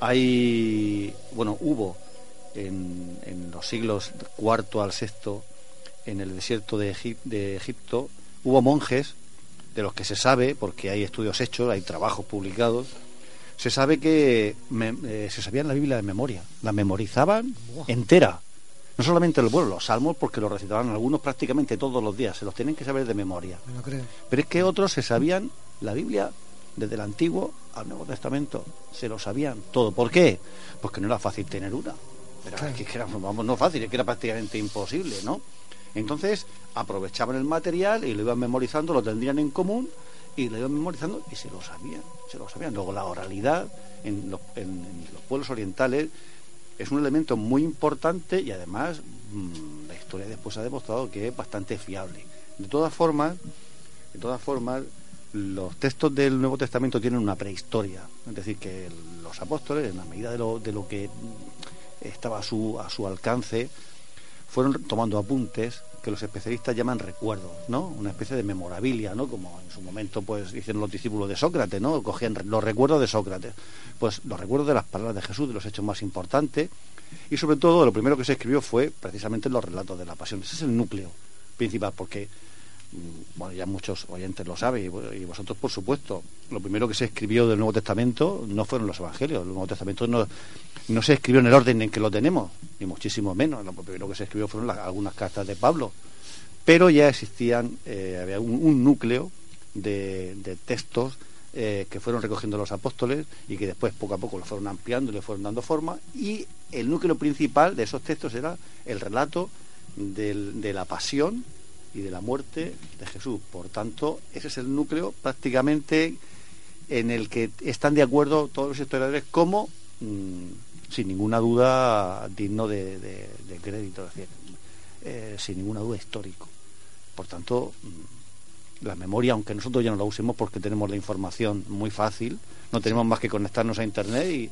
hay, bueno, hubo en, en los siglos cuarto al sexto en el desierto de, de Egipto, hubo monjes de los que se sabe, porque hay estudios hechos, hay trabajos publicados, se sabe que eh, se sabían la Biblia de memoria, la memorizaban entera. No solamente el bueno, los salmos, porque los recitaban algunos prácticamente todos los días, se los tienen que saber de memoria. Pero es que otros se sabían la Biblia desde el Antiguo al Nuevo Testamento, se lo sabían todo. ¿Por qué? Porque no era fácil tener una. Pero es que era, vamos, no fácil, es que era prácticamente imposible, ¿no? Entonces aprovechaban el material y lo iban memorizando, lo tendrían en común y lo iban memorizando y se lo sabían, se lo sabían. Luego la oralidad en los, pueblos orientales es un elemento muy importante y además mm, la historia después ha demostrado que es bastante fiable. De todas formas, de todas formas, los textos del Nuevo Testamento tienen una prehistoria, es decir, que los apóstoles, en la medida de lo, de lo que estaba a su, a su alcance, fueron tomando apuntes que los especialistas llaman recuerdos, ¿no? Una especie de memorabilia, ¿no? Como en su momento, pues, hicieron los discípulos de Sócrates, ¿no? Cogían los recuerdos de Sócrates. Pues los recuerdos de las palabras de Jesús, de los hechos más importantes, y sobre todo, lo primero que se escribió fue precisamente los relatos de la pasión. Ese es el núcleo principal, porque bueno, ya muchos oyentes lo saben y vosotros por supuesto, lo primero que se escribió del Nuevo Testamento no fueron los Evangelios, el Nuevo Testamento no, no se escribió en el orden en que lo tenemos, ni muchísimo menos, lo primero que se escribió fueron algunas cartas de Pablo, pero ya existían, eh, había un, núcleo de, textos eh, que fueron recogiendo los apóstoles y que después poco a poco lo fueron ampliando y le fueron dando forma. Y el núcleo principal de esos textos era el relato de la pasión y de la muerte de Jesús. Por tanto, ese es el núcleo prácticamente en el que están de acuerdo todos los historiadores como, mm, sin ninguna duda, digno de, crédito, eh, sin ninguna duda histórico. Por tanto, mm, la memoria, aunque nosotros ya no la usemos porque tenemos la información muy fácil, no tenemos más que conectarnos a internet y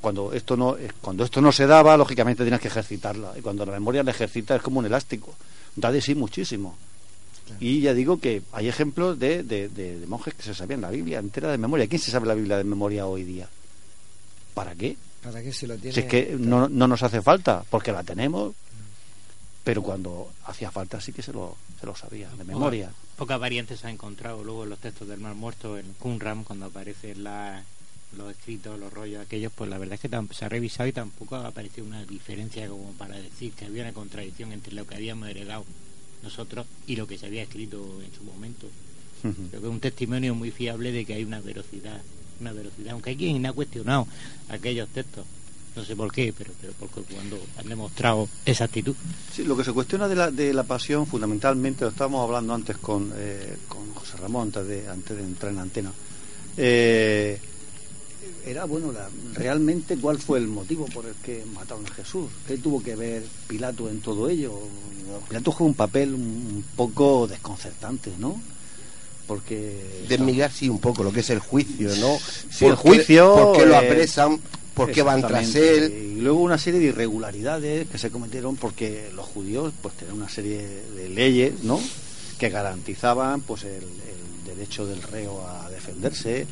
cuando esto no cuando esto no se daba lógicamente tienes que ejercitarla y cuando la memoria la ejercita es como un elástico da de sí muchísimo. Y ya digo que hay ejemplos de, de, monjes que se sabían la Biblia entera de memoria. ¿Quién se sabe la Biblia de memoria hoy día? ¿Para qué? ¿Para qué se lo tiene? Si es que no, no nos hace falta, porque la tenemos, pero cuando hacía falta sí que se lo, se lo sabía, de memoria. Pocas variantes se ha encontrado luego en los textos del Mar Muerto, en Qumran, cuando aparecen los escritos, los rollos aquellos, pues la verdad es que se ha revisado y tampoco ha aparecido una diferencia como para decir que había una contradicción entre lo que habíamos heredado nosotros y lo que se había escrito en su momento. Creo que es un testimonio muy fiable de que hay una velocidad, una velocidad, aunque hay quien ha cuestionado aquellos textos. No sé por qué, pero, pero porque cuando han demostrado esa actitud. Sí, lo que se cuestiona de la, de la pasión, fundamentalmente, lo estábamos hablando antes con, eh, con José Ramón, antes de, antes de entrar en antena. Eh, era, bueno, la- realmente cuál fue el motivo por el que mataron a Jesús. ¿Qué tuvo que ver Pilato en todo ello? Pilato juega un papel un poco desconcertante, ¿no? Porque... Desmigrar sí un poco lo que es el juicio, ¿no? Sí, el ¿Por qué- juicio... ¿Por qué lo eh, apresan? ¿Por qué van tras él? Y luego una serie de irregularidades que se cometieron porque los judíos pues tenían una serie de leyes, ¿no? Que garantizaban pues el, el derecho del reo a defenderse.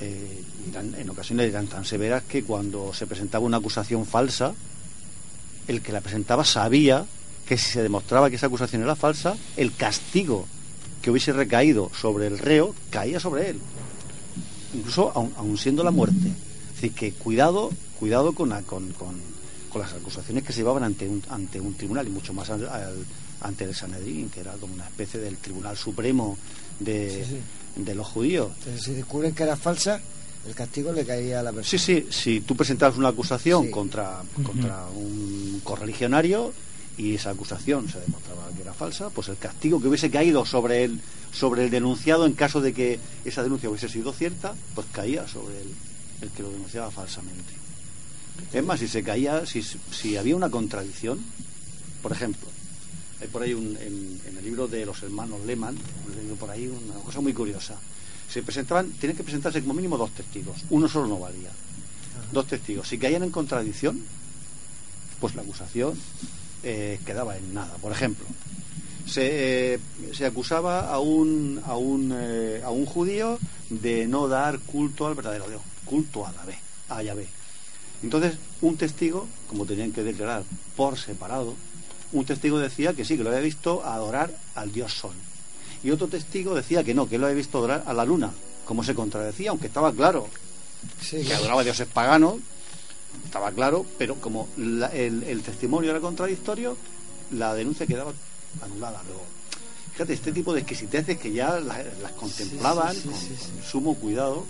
eh, y en ocasiones eran tan severas que cuando se presentaba una acusación falsa, el que la presentaba sabía que si se demostraba que esa acusación era falsa, el castigo que hubiese recaído sobre el reo caía sobre él incluso aun, aun siendo la muerte. Es decir, que cuidado, cuidado con, la- con, con- con las acusaciones que se llevaban ante un, ante un tribunal y mucho más al- al- ante el Sanedrín, que era como una especie del Tribunal Supremo de, Sí, de los judíos. Entonces, si descubren que era falsa, el castigo le caía a la persona. Sí, sí, si tú presentabas una acusación contra, contra un correligionario y esa acusación se demostraba que era falsa, pues el castigo que hubiese caído sobre el, sobre el denunciado en caso de que esa denuncia hubiese sido cierta, pues caía sobre el, el que lo denunciaba falsamente. Es más, si se caía, si, si había una contradicción, por ejemplo, hay por ahí un- en, en el libro de los hermanos leído por ahí una cosa muy curiosa. Se presentaban, tienen que presentarse como mínimo dos testigos, uno solo no valía. Dos testigos. Si caían en contradicción, pues la acusación eh, quedaba en nada. Por ejemplo, se, eh, se acusaba a un, a, un, eh, a un judío de no dar culto al verdadero Dios, culto a Yahvé, a Yahvé. Entonces, un testigo, como tenían que declarar por separado, un testigo decía que sí, que lo había visto adorar al dios Sol. Y otro testigo decía que no, que lo había visto adorar a la luna, como se contradecía, aunque estaba claro que adoraba a dioses paganos, estaba claro, pero como la- el, el testimonio era contradictorio, la denuncia quedaba anulada luego. Fíjate, este tipo de exquisiteces que ya la- las, contemplaban sí, sí, con, sí, sí. con sumo cuidado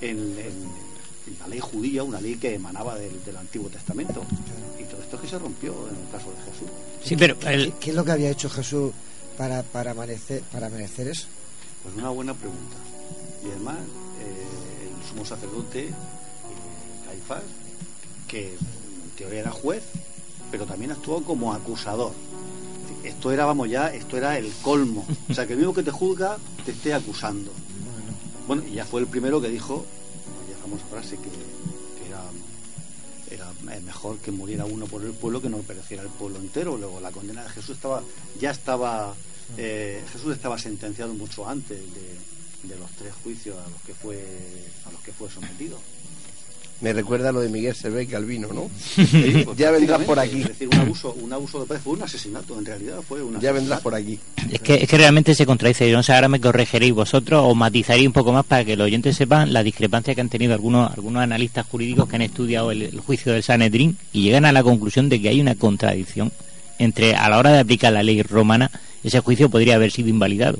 en, en- en la ley judía, una ley que emanaba del, del Antiguo Testamento. Y todo esto que se rompió en el caso de Jesús. Sí, pero ¿Qué, qué es lo que había hecho Jesús para, para, merecer, para merecer eso? Pues una buena pregunta. Y además, eh, el sumo sacerdote, eh, Caifás, que en teoría era juez, pero también actuó como acusador. Esto era, vamos ya, esto era el colmo. O sea, que el mismo que te juzga te esté acusando. Bueno, y ya fue el primero que dijo, famosa frase que, eh, mejor que muriera uno por el pueblo que no pereciera el pueblo entero. Luego la condena de Jesús estaba, ya estaba, eh, Jesús estaba sentenciado mucho antes de, de los tres juicios a los que fue, a los que fue sometido. Me recuerda lo de Miguel Servet Calvino, ¿no? Sí, pues ya vendrás por aquí. Es decir, un abuso, un abuso de poder fue un asesinato, en realidad fue un Ya vendrás por aquí. Es que, es que realmente se contradice. Yo no sé, ahora me corregiréis vosotros o matizaréis un poco más para que los oyentes sepan la discrepancia que han tenido algunos, algunos analistas jurídicos que han estudiado el, el juicio del Sanedrín y llegan a la conclusión de que hay una contradicción entre, a la hora de aplicar la ley romana, ese juicio podría haber sido invalidado.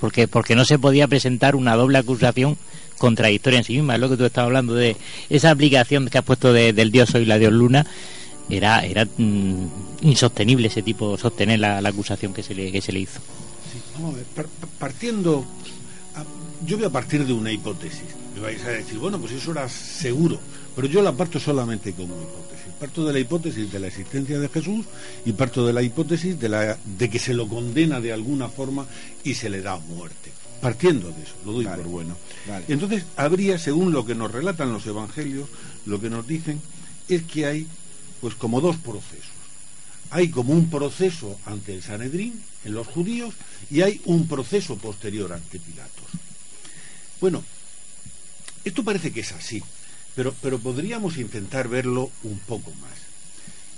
Porque, porque no se podía presentar una doble acusación contradictoria en sí misma. Es lo que tú estabas hablando de esa aplicación que has puesto de- del dios Sol y la dios Luna. Era, era mm, insostenible ese tipo, sostener la, la acusación que se le, que se le hizo. Partiendo, yo voy a partir de una hipótesis. Me vais a decir, bueno, pues eso era seguro, pero yo la parto solamente como hipótesis. Parto de la hipótesis de la existencia de Jesús y parto de la hipótesis de, la, de que se lo condena de alguna forma y se le da muerte. Partiendo de eso, lo doy por bueno. vale. Entonces, habría, según lo que nos relatan los evangelios, lo que nos dicen es que hay, pues, como dos procesos hay como un proceso ante el Sanedrín en los judíos y hay un proceso posterior ante Pilatos. Bueno, esto parece que es así, pero, pero podríamos intentar verlo un poco más.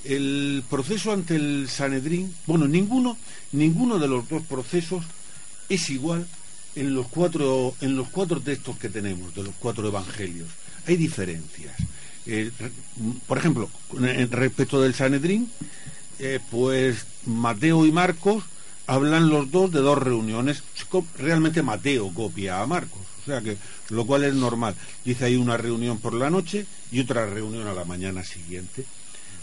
El proceso ante el Sanedrín, bueno, ninguno, ninguno de los dos procesos es igual en los cuatro, en los cuatro textos que tenemos, de los cuatro evangelios. Hay diferencias. Eh, por ejemplo, en respecto del Sanedrín, eh, pues Mateo y Marcos hablan los dos de dos reuniones. Realmente Mateo copia a Marcos, o sea que lo cual es normal. Dice hay una reunión por la noche y otra reunión a la mañana siguiente.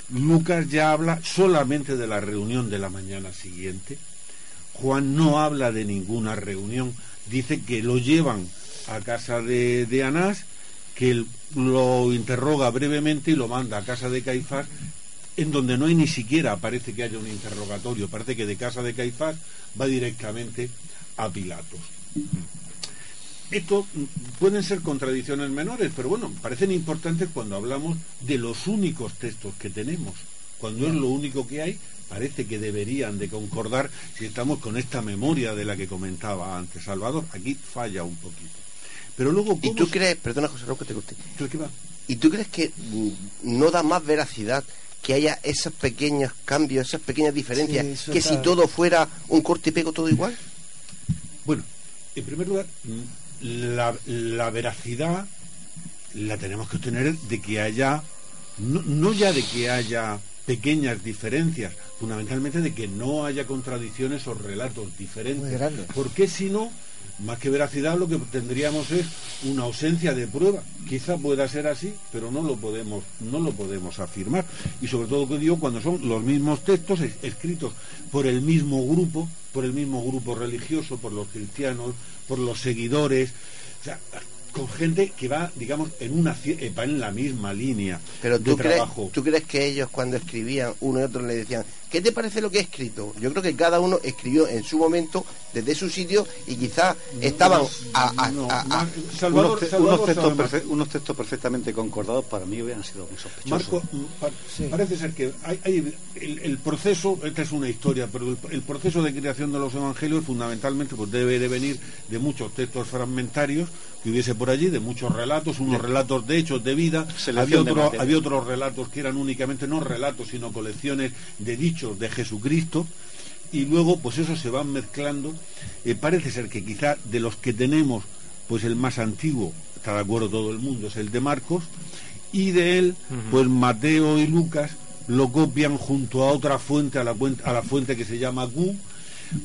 Lucas ya habla solamente de la reunión de la mañana siguiente. Juan no habla de ninguna reunión, dice que lo llevan a casa de, de Anás que lo interroga brevemente y lo manda a casa de Caifás, en donde no hay ni siquiera parece que haya un interrogatorio, parece que de casa de Caifás va directamente a Pilatos. Esto mm, pueden ser contradicciones menores, pero bueno, parecen importantes cuando hablamos de los únicos textos que tenemos. Cuando es lo único que hay, parece que deberían de concordar si estamos con esta memoria de la que comentaba antes Salvador. Aquí falla un poquito. Pero luego, ¿Y tú crees, perdona José Raúl que te guste, ¿y tú crees que mm, no da más veracidad que haya esos pequeños cambios, esas pequeñas diferencias, Sí, que está- si todo fuera un corte y pego todo igual? Bueno, en primer lugar, mm, la, la veracidad la tenemos que obtener de que haya, no, no ya de que haya pequeñas diferencias, fundamentalmente de que no haya contradicciones o relatos diferentes. Porque si no, más que veracidad, lo que tendríamos es una ausencia de prueba. Quizá pueda ser así, pero no lo podemos, no lo podemos afirmar. Y sobre todo, que digo, cuando son los mismos textos es- escritos por el mismo grupo, por el mismo grupo religioso, por los cristianos, por los seguidores, o sea, con gente que va, digamos, en una eh, va en la misma línea Pero de tú crees, trabajo. tú crees que ellos cuando escribían, uno y otro le decían, ¿qué te parece lo que he escrito? Yo creo que cada uno escribió en su momento, desde su sitio, y quizás estaban a, unos, textos perfectamente concordados para mí hubieran sido muy sospechosos. Marco, pa- parece ser que hay, hay el, el proceso, esta es una historia, pero el, el proceso de creación de los evangelios fundamentalmente pues debe de venir de muchos textos fragmentarios que hubiese por allí, de muchos relatos, unos relatos de hechos de vida, había, otro- había otros relatos que eran únicamente no relatos, sino colecciones de dichos de Jesucristo. Y luego pues eso se van mezclando. Eh, parece ser que quizá de los que tenemos, pues el más antiguo, está de acuerdo todo el mundo, es el de Marcos, y de él, pues Mateo y Lucas lo copian junto a otra fuente, a la, a la fuente que se llama Q,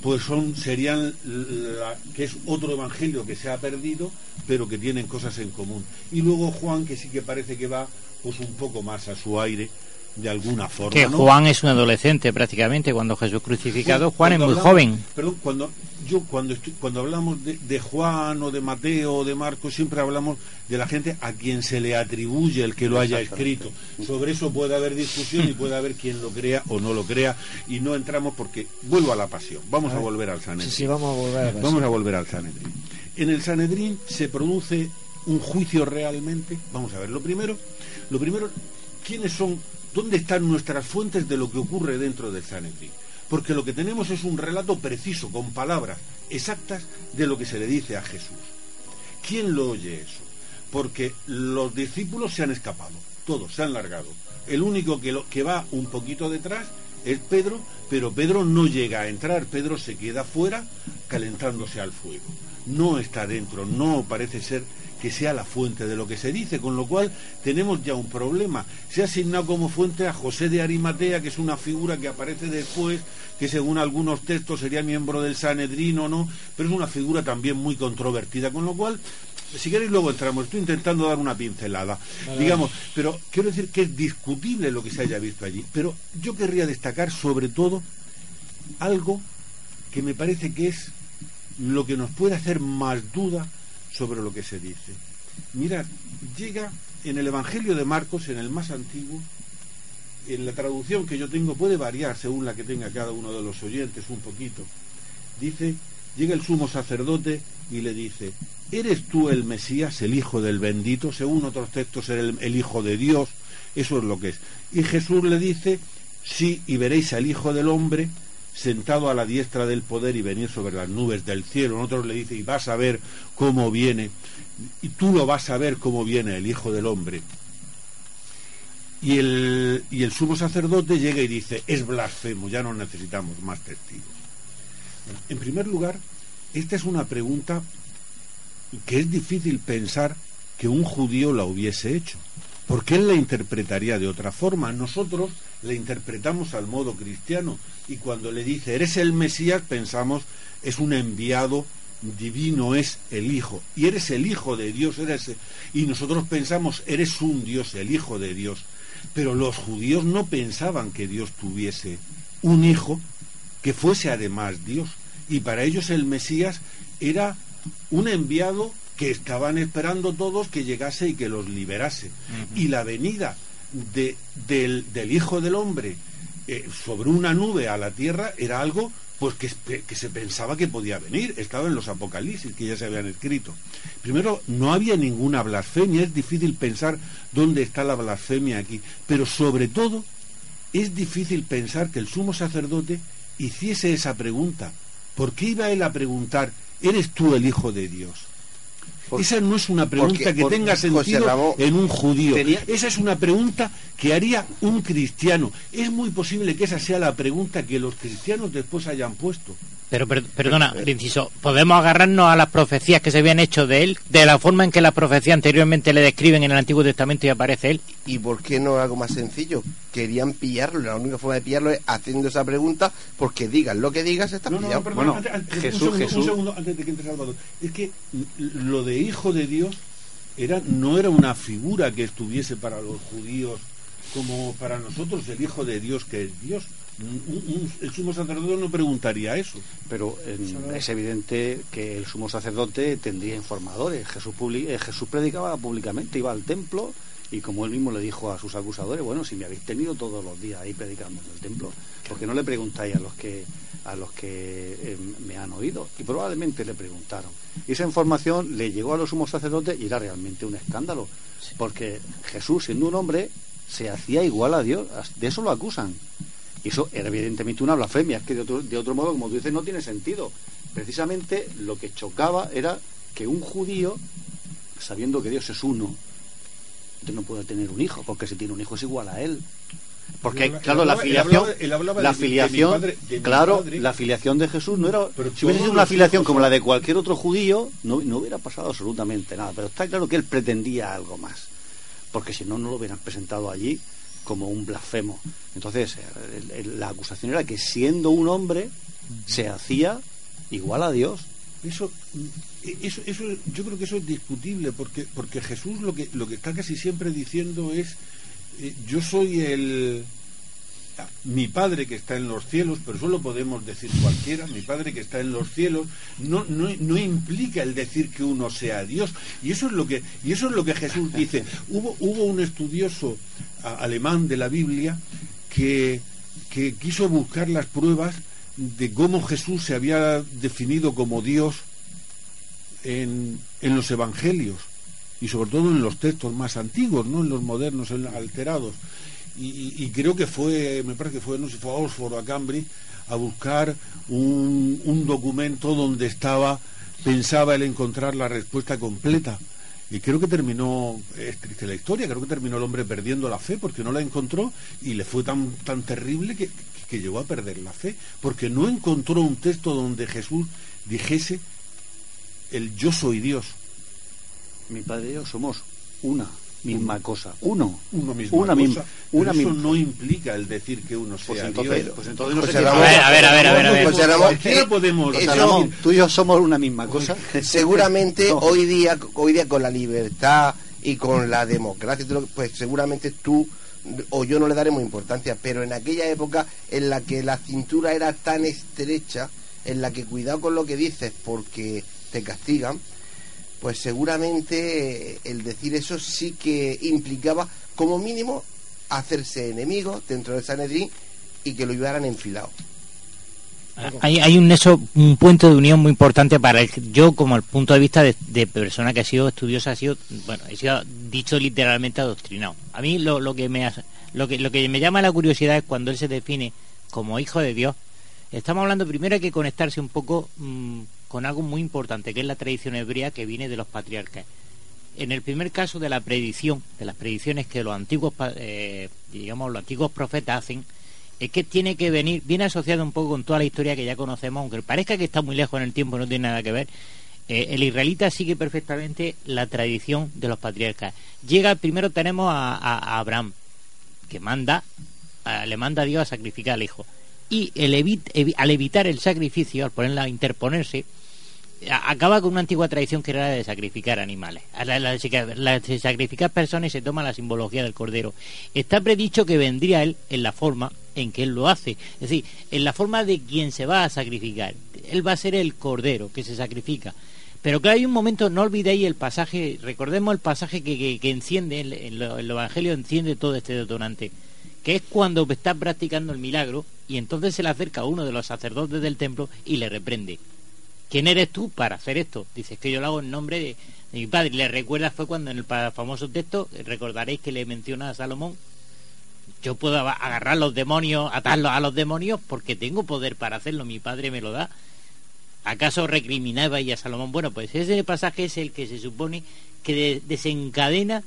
pues son serían la- que es otro evangelio que se ha perdido, pero que tienen cosas en común. Y luego Juan, que sí que parece que va pues un poco más a su aire, de alguna forma. Que ¿no? Juan es un adolescente prácticamente cuando Jesús crucificado. Juan es muy hablamos- joven. Perdón, cuando yo cuando estoy- cuando hablamos de, de Juan o de Mateo o de Marcos siempre hablamos de la gente a quien se le atribuye el que lo haya escrito. Sobre eso puede haber discusión y puede haber quien lo crea o no lo crea y no entramos porque vuelvo a la pasión. Vamos a, A ver. volver al Sanedrín. Sí, sí, vamos a volver a la. Vamos a volver al Sanedrín. En el Sanedrín se produce un juicio realmente. Vamos a ver, lo primero, lo primero, ¿quiénes son, dónde están nuestras fuentes de lo que ocurre dentro del Sanedrín? Porque lo que tenemos es un relato preciso, con palabras exactas, de lo que se le dice a Jesús. ¿Quién lo oye eso? Porque los discípulos se han escapado, todos se han largado. El único que, lo- que va un poquito detrás es Pedro, pero Pedro no llega a entrar, Pedro se queda fuera calentándose al fuego. No está dentro, no parece ser que sea la fuente de lo que se dice, con lo cual tenemos ya un problema. Se ha asignado como fuente a José de Arimatea, que es una figura que aparece después, que según algunos textos sería miembro del Sanedrín o no, pero es una figura también muy controvertida, con lo cual si queréis luego entramos, estoy intentando dar una pincelada, Vale, digamos, pero quiero decir que es discutible lo que se haya visto allí, pero yo querría destacar sobre todo algo que me parece que es lo que nos puede hacer más duda sobre lo que se dice. Mirad, llega en el Evangelio de Marcos, en el más antiguo, en la traducción que yo tengo puede variar según la que tenga cada uno de los oyentes un poquito. Dice, llega el sumo sacerdote y le dice, ¿eres tú el Mesías, el Hijo del bendito? Según otros textos, el, el Hijo de Dios. Eso es lo que es. Y Jesús le dice, sí, y veréis al Hijo del Hombre sentado a la diestra del poder y venir sobre las nubes del cielo. En otros le dice, y vas a ver cómo viene, y tú lo vas a ver cómo viene el Hijo del Hombre. Y el, y el sumo sacerdote llega y dice, es blasfemo, ya no necesitamos más testigos. En primer lugar, esta es una pregunta que es difícil pensar que un judío la hubiese hecho, porque él la interpretaría de otra forma. Nosotros la interpretamos al modo cristiano y cuando le dice, eres el Mesías, pensamos, es un enviado divino, es el Hijo, y eres el Hijo de Dios, eres... y nosotros pensamos, eres un Dios, el Hijo de Dios. Pero los judíos no pensaban que Dios tuviese un hijo que fuese además Dios. Y para ellos el Mesías era un enviado que estaban esperando todos que llegase y que los liberase. Y la venida de, del, del Hijo del Hombre eh, sobre una nube a la tierra era algo pues que, que, se pensaba que podía venir, estaba en los apocalipsis que ya se habían escrito. Primero, no había ninguna blasfemia, es difícil pensar dónde está la blasfemia aquí, pero sobre todo es difícil pensar que el sumo sacerdote hiciese esa pregunta. ¿Por qué iba él a preguntar, ¿eres tú el Hijo de Dios? Esa no es una pregunta porque- que tenga sentido Ramón, en un judío. tenía- Esa es una pregunta que haría un cristiano. Es muy posible que esa sea la pregunta que los cristianos después hayan puesto. Pero per- perdona, el inciso, podemos agarrarnos a las profecías que se habían hecho de él, de la forma en que las profecías anteriormente le describen en el Antiguo Testamento y aparece él. ¿Y por qué no algo más sencillo? Querían pillarlo, la única forma de pillarlo es haciendo esa pregunta, porque digas lo que digas, está No, no, pillado. no, perdón, antes- antes- un, segundo, un segundo antes de que entre Salvador. Es que lo de hijo de Dios era, no era una figura que estuviese para los judíos como para nosotros el hijo de Dios que es Dios. Un- un- el sumo sacerdote no preguntaría eso. Pero eh, es evidente que el sumo sacerdote tendría informadores. Jesús, publi- eh, Jesús predicaba públicamente, iba al templo y como él mismo le dijo a sus acusadores, bueno, si me habéis tenido todos los días ahí predicando en el templo, porque no le preguntáis a los que a los que eh, me han oído? Y probablemente le preguntaron. Y esa información le llegó a los sumos sacerdotes y era realmente un escándalo, porque Jesús, siendo un hombre, se hacía igual a Dios. De eso lo acusan. Y eso era evidentemente una blasfemia, es que de otro, de otro modo, como tú dices, no tiene sentido. Precisamente lo que chocaba era que un judío, sabiendo que Dios es uno, no puede tener un hijo, porque si tiene un hijo es igual a él. Porque, Él claro, él la él filiación, hablaba- él hablaba la de mi- de mi filiación, padre- de claro, la filiación de Jesús no era, Pero si hubiese sido una filiación como la de cualquier otro judío, no, no hubiera pasado absolutamente nada. Pero está claro que él pretendía algo más, porque si no, no lo hubieran presentado allí como un blasfemo. Entonces, el- el- la acusación era que siendo un hombre, se hacía igual a Dios. Eso, eso, eso, yo creo que eso es discutible porque, porque Jesús lo que, lo que está casi siempre diciendo es, eh, yo soy el, mi padre que está en los cielos, pero eso lo podemos decir cualquiera, mi padre que está en los cielos, no, no, no implica el decir que uno sea Dios. Y eso es lo que, y eso es lo que Jesús dice. Hubo, hubo un estudioso alemán de la Biblia que, que quiso buscar las pruebas de cómo Jesús se había definido como Dios en, en los evangelios y sobre todo en los textos más antiguos, no en los modernos, en los alterados. Y, y- creo que fue, me parece que fue, no sé fue a Oxford o a Cambridge, a buscar un, un documento donde estaba, pensaba él encontrar la respuesta completa. Y creo que terminó, es triste la historia, creo que terminó el hombre perdiendo la fe porque no la encontró y le fue tan, tan terrible que, que llegó a perder la fe, porque no encontró un texto donde Jesús dijese el yo soy Dios. Mi padre y yo somos una misma cosa, uno, Uno mismo. una misma, una eso misma. no implica el decir que uno sea Pues entonces, Dios. pues entonces no José sé qué- Ramón, a ver, a ver, a ver, a ver, a ver. José Ramón, Cualquiera eh, podemos eso- José Ramón, tú y yo somos una misma cosa. seguramente No. hoy día hoy día con la libertad y con la democracia pues seguramente tú o yo no le daremos importancia pero en aquella época en la que la cintura era tan estrecha en la que cuidado con lo que dices porque te castigan pues seguramente eh, el decir eso sí que implicaba como mínimo hacerse enemigos dentro del Sanedrín y que lo llevaran enfilado Hay, hay un nexo, un puente de unión muy importante para el, yo como el punto de vista de, de persona que ha sido estudiosa, ha sido, bueno, he sido dicho literalmente adoctrinado. A mí lo, que me lo que lo que me llama la curiosidad es cuando él se define como hijo de Dios. Estamos hablando primero hay que conectarse un poco mm, con algo muy importante, que es la tradición hebrea que viene de los patriarcas. En el primer caso de la predicción, de las predicciones que los antiguos, eh, digamos, los antiguos profetas hacen, es que tiene que venir, viene asociado un poco con toda la historia que ya conocemos, aunque parezca que está muy lejos en el tiempo, no tiene nada que ver. Eh, el israelita sigue perfectamente la tradición de los patriarcas. Llega, primero tenemos a, Abraham, que manda, le manda a Dios a sacrificar al hijo. Y el evi- al evitar el sacrificio, al ponerla interponerse, acaba con una antigua tradición que era la de sacrificar animales. La, la de sacrificar personas se toma la simbología del cordero. Está predicho que vendría él en la forma en que él lo hace. Es decir, en la forma de quien se va a sacrificar. Él va a ser el cordero que se sacrifica. Pero que hay un momento, no olvidéis el pasaje, recordemos el pasaje que, que, enciende, el, el, el Evangelio enciende todo este detonante, que es cuando está practicando el milagro y entonces se le acerca a uno de los sacerdotes del templo y le reprende. ¿Quién eres tú para hacer esto? Dices que yo lo hago en nombre de, mi padre. Le recuerda fue cuando en el famoso texto, recordaréis que le menciona a Salomón, yo puedo agarrar los demonios, atarlos a los demonios porque tengo poder para hacerlo, mi padre me lo da. ¿Acaso recriminabais a Salomón? Bueno, pues ese pasaje es el que se supone que de- desencadena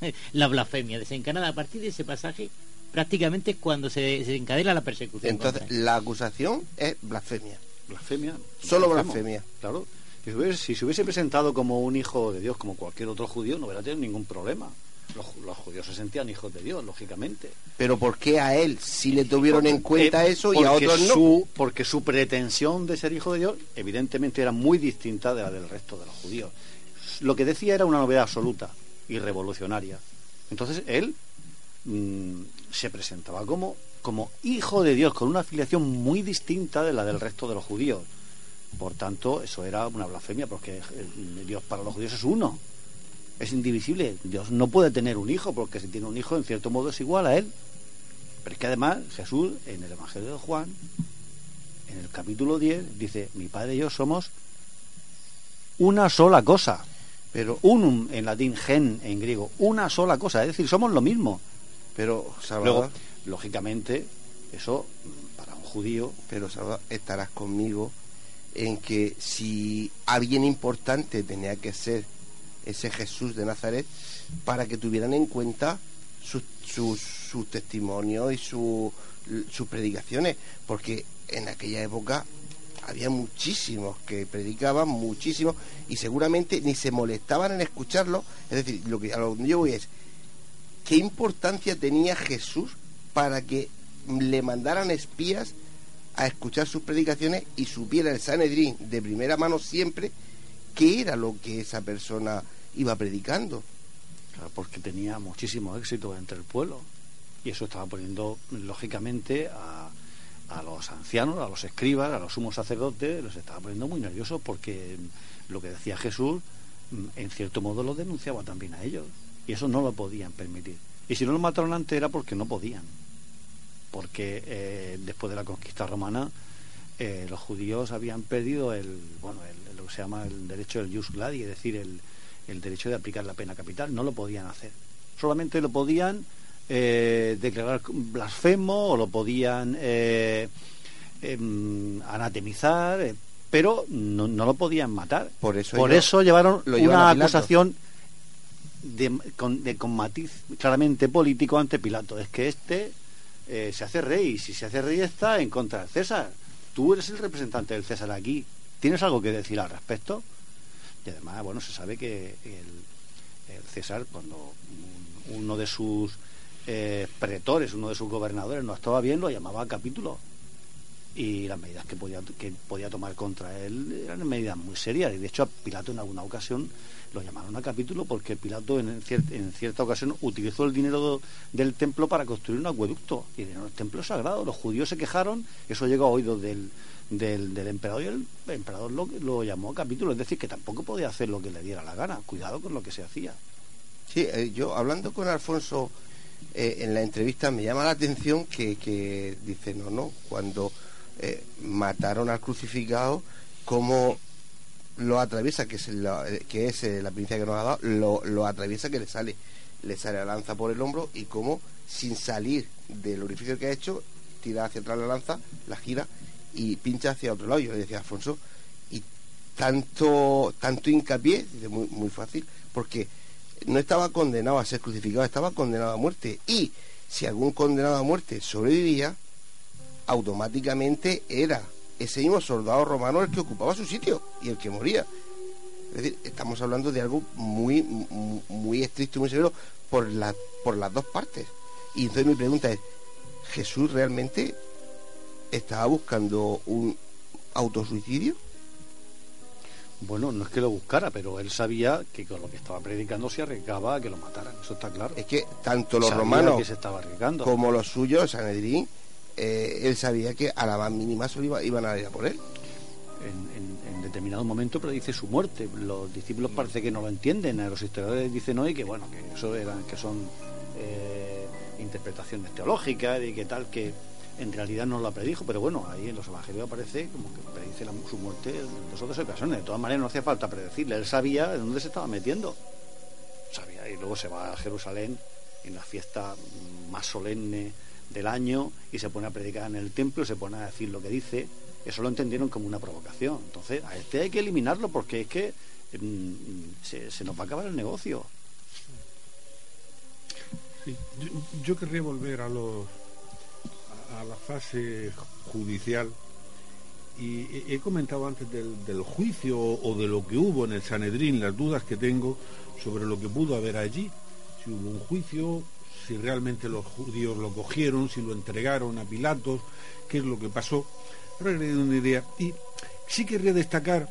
la blasfemia, desencadena a partir de ese pasaje prácticamente es cuando se desencadena la persecución. Entonces, la acusación es blasfemia. Blasfemia. Solo blasfemia. Claro. Si se, hubiese, si se hubiese presentado como un hijo de Dios, como cualquier otro judío, no hubiera tenido ningún problema. Los, ju- los judíos se sentían hijos de Dios, lógicamente. Pero ¿por qué a él sí le tuvieron en cuenta Eh, eso y a otros no? su- porque su pretensión de ser hijo de Dios, evidentemente, era muy distinta de la del resto de los judíos. Lo que decía era una novedad absoluta y revolucionaria. Entonces él mm, se presentaba como, como hijo de Dios, con una afiliación muy distinta de la del resto de los judíos. Por tanto, eso era una blasfemia, porque Dios para los judíos es uno, es indivisible. Dios no puede tener un hijo, porque si tiene un hijo, en cierto modo es igual a él. Pero es que además Jesús, en el Evangelio de Juan, en el capítulo 10, dice, mi padre y yo somos una sola cosa. Pero unum en latín, gen en griego, una sola cosa, es decir, somos lo mismo. Pero, Salvador, Luego, lógicamente, eso mm, para un judío. pero Salvador, estarás conmigo en que si alguien importante tenía que ser ese Jesús de Nazaret para que tuvieran en cuenta sus sus sus testimonios y su- sus predicaciones, porque en aquella época había muchísimos que predicaban, muchísimos, y seguramente ni se molestaban en escucharlo. Es decir, lo que a lo que yo voy es, ¿qué importancia tenía Jesús para que le mandaran espías a escuchar sus predicaciones y supiera el Sanedrín de primera mano siempre qué era lo que esa persona iba predicando? Claro, porque tenía muchísimo éxito entre el pueblo. Y eso estaba poniendo, lógicamente, a, a los ancianos, a los escribas, a los sumos sacerdotes, los estaba poniendo muy nerviosos porque lo que decía Jesús, mm, en cierto modo, lo denunciaba también a ellos. Y eso no lo podían permitir. Y si no lo mataron antes era porque no podían. Porque eh, después de la conquista romana, eh, los judíos habían perdido el, bueno, el- lo que se llama el derecho del jus gladi, es decir, el, el derecho de aplicar la pena capital. No lo podían hacer. Solamente lo podían eh, declarar blasfemo o lo podían eh, em, anatemizar, pero no, no lo podían matar. Por eso, Por eso llevaron lo una acusación de, con, de- con matiz claramente político ante Pilato. Es que este eh, se hace rey, y si se hace rey está en contra del César. Tú eres el representante del César aquí. ¿Tienes algo que decir al respecto? Y además, bueno, se sabe que el, César, cuando un- uno de sus eh, pretores, uno de sus gobernadores no estaba bien, lo llamaba a capítulo. Y las medidas que podía, que podía tomar contra él eran medidas muy serias. Y de hecho, Pilato en alguna ocasión lo llamaron a capítulo porque Pilato en, cier- en cierta ocasión utilizó el dinero del templo para construir un acueducto. Y dijeron, el templo sagrado. Los judíos se quejaron, eso llegó a oídos del, emperador y el emperador lo, llamó a capítulo. Es decir, que tampoco podía hacer lo que le diera la gana. Cuidado con lo que se hacía. Sí, eh, yo hablando con Alfonso eh, en la entrevista me llama la atención que, que dice, no, no, cuando eh, mataron al crucificado, como lo atraviesa, que es la, eh, que es eh, la primicia que nos ha dado, lo, atraviesa que le sale, le sale la lanza por el hombro y como sin salir del orificio que ha hecho, tira hacia atrás la lanza, la gira y pincha hacia otro lado. Yo le decía a Alfonso, y tanto, tanto hincapié, dice, muy, muy fácil, porque no estaba condenado a ser crucificado, estaba condenado a muerte. Y si algún condenado a muerte sobrevivía, automáticamente era ese mismo soldado romano el que ocupaba su sitio y el que moría. Es decir, estamos hablando de algo muy, muy, muy estricto y muy severo por, la, por las dos partes. Y entonces mi pregunta es, ¿Jesús realmente estaba buscando un autosuicidio? Bueno, no es que lo buscara, pero él sabía que con lo que estaba predicando se arriesgaba a que lo mataran. Eso está claro. Es que tanto los Sabía romanos que se estaba arriesgando. como los suyos, Sanedrín, eh, él sabía que a la mínima iba- iban a ir a por él. en, determinado momento predice su muerte. Los discípulos parece que no lo entienden, los historiadores dicen hoy que bueno, que eso eran, que son eh, interpretaciones teológicas y que tal que en realidad no la predijo, pero bueno, ahí en los evangelios aparece como que predice su muerte en dos o tres ocasiones. De todas maneras no hacía falta predecirle, él sabía en dónde se estaba metiendo. Sabía, y luego se va a Jerusalén en la fiesta más solemne del año y se pone a predicar en el templo, se pone a decir lo que dice. Eso lo entendieron como una provocación. Entonces, a este hay que eliminarlo porque es que mm, se, nos va a acabar el negocio. yo, querría volver a los a la fase judicial y he comentado antes del, juicio o de lo que hubo en el Sanedrín, las dudas que tengo sobre lo que pudo haber allí, si hubo un juicio, si realmente los judíos lo cogieron, si lo entregaron a Pilatos, qué es lo que pasó. Ahora una idea. Y sí querría destacar,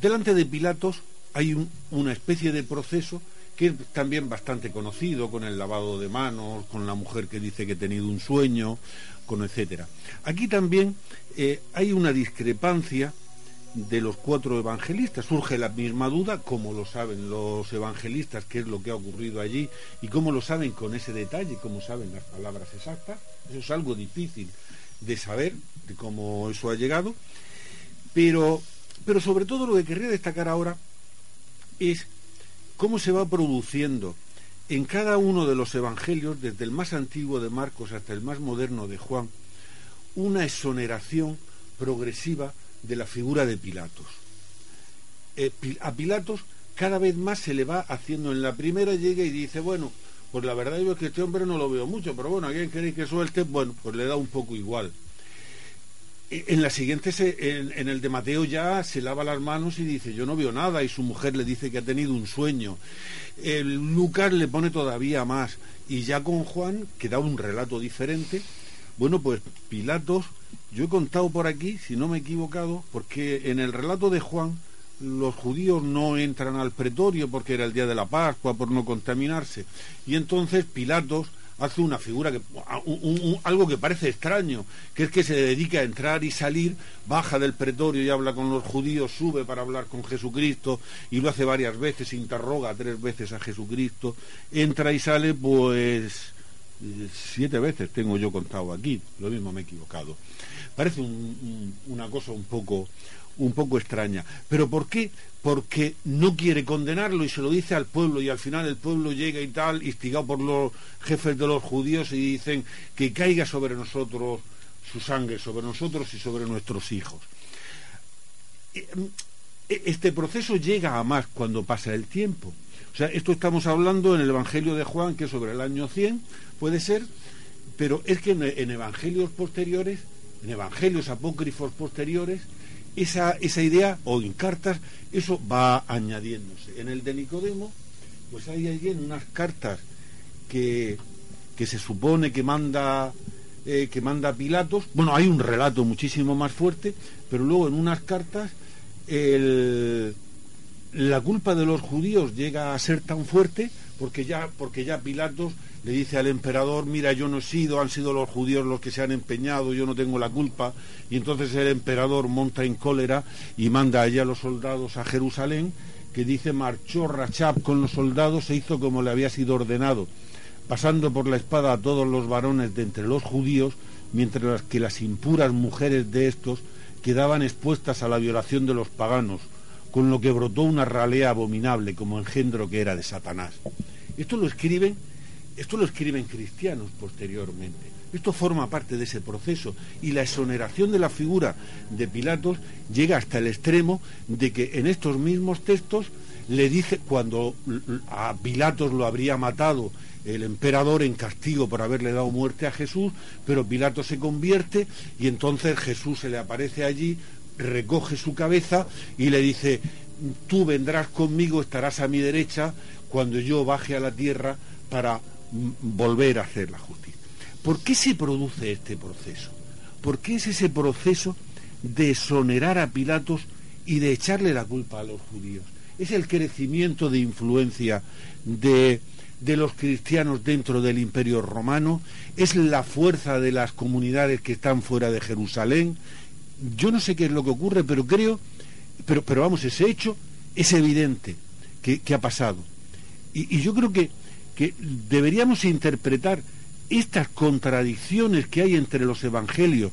delante de Pilatos hay una especie de proceso que es también bastante conocido, con el lavado de manos, con la mujer que dice que ha tenido un sueño, con etcétera. Aquí también eh, hay una discrepancia de los cuatro evangelistas. Surge la misma duda, como lo saben los evangelistas, qué es lo que ha ocurrido allí y cómo lo saben con ese detalle, cómo saben las palabras exactas. Eso es algo difícil de saber, de cómo eso ha llegado. Pero, pero sobre todo lo que querría destacar ahora es cómo se va produciendo en cada uno de los evangelios, desde el más antiguo de Marcos hasta el más moderno de Juan, una exoneración progresiva de la figura de Pilatos. Eh, a Pilatos cada vez más se le va haciendo. En la primera llega y dice, bueno, pues la verdad es que este hombre no lo veo mucho, pero bueno, ¿alguien queréis que suelte? Bueno, pues le da un poco igual. En la siguiente, en, el de Mateo ya se lava las manos y dice, yo no veo nada, y su mujer le dice que ha tenido un sueño. El Lucas le pone todavía más, y ya con Juan, que da un relato diferente, bueno, pues Pilatos, yo he contado por aquí, si no me he equivocado, porque en el relato de Juan, los judíos no entran al pretorio porque era el día de la Pascua, por no contaminarse. Y entonces Pilatos hace una figura que algo que parece extraño, que es que se dedica a entrar y salir, baja del pretorio y habla con los judíos, sube para hablar con Jesucristo y lo hace varias veces, interroga tres veces a Jesucristo, entra y sale pues siete veces tengo yo contado aquí, lo mismo me he equivocado. Parece una cosa un poco un poco extraña. ¿Pero por qué? Porque no quiere condenarlo y se lo dice al pueblo y al final el pueblo llega y tal, instigado por los jefes de los judíos y dicen que caiga sobre nosotros su sangre, sobre nosotros y sobre nuestros hijos. E, e, este proceso llega a más cuando pasa el tiempo. O sea, esto estamos hablando en el Evangelio de Juan, que es sobre el año 100, puede ser, pero es que en, evangelios posteriores, en evangelios apócrifos posteriores, esa, esa idea, o en cartas, eso va añadiéndose. En el de Nicodemo, pues hay allí en unas cartas que, que se supone que manda eh, que manda Pilatos. Bueno, hay un relato muchísimo más fuerte, pero luego en unas cartas el, la culpa de los judíos llega a ser tan fuerte porque ya, porque ya Pilatos le dice al emperador, mira, yo no he sido, han sido los judíos los que se han empeñado, yo no tengo la culpa, y entonces el emperador monta en cólera y manda allá a los soldados a Jerusalén, que dice, marchó Rachab con los soldados, se hizo como le había sido ordenado, pasando por la espada a todos los varones de entre los judíos, mientras que las impuras mujeres de estos quedaban expuestas a la violación de los paganos, con lo que brotó una ralea abominable como engendro que era de Satanás. Esto lo escriben esto lo escriben cristianos posteriormente. Esto forma parte de ese proceso y la exoneración de la figura de Pilatos llega hasta el extremo de que en estos mismos textos le dice cuando a Pilatos lo habría matado el emperador en castigo por haberle dado muerte a Jesús, pero Pilatos se convierte y entonces Jesús se le aparece allí, recoge su cabeza y le dice, tú vendrás conmigo, estarás a mi derecha cuando yo baje a la tierra para volver a hacer la justicia. ¿Por qué se produce este proceso? ¿Por qué es ese proceso de exonerar a Pilatos y de echarle la culpa a los judíos? Es el crecimiento de influencia de, de los cristianos dentro del imperio romano, es la fuerza de las comunidades que están fuera de Jerusalén, yo no sé qué es lo que ocurre, pero creo, pero, pero vamos, ese hecho es evidente que, ha pasado. Y, y yo creo que, que deberíamos interpretar estas contradicciones que hay entre los evangelios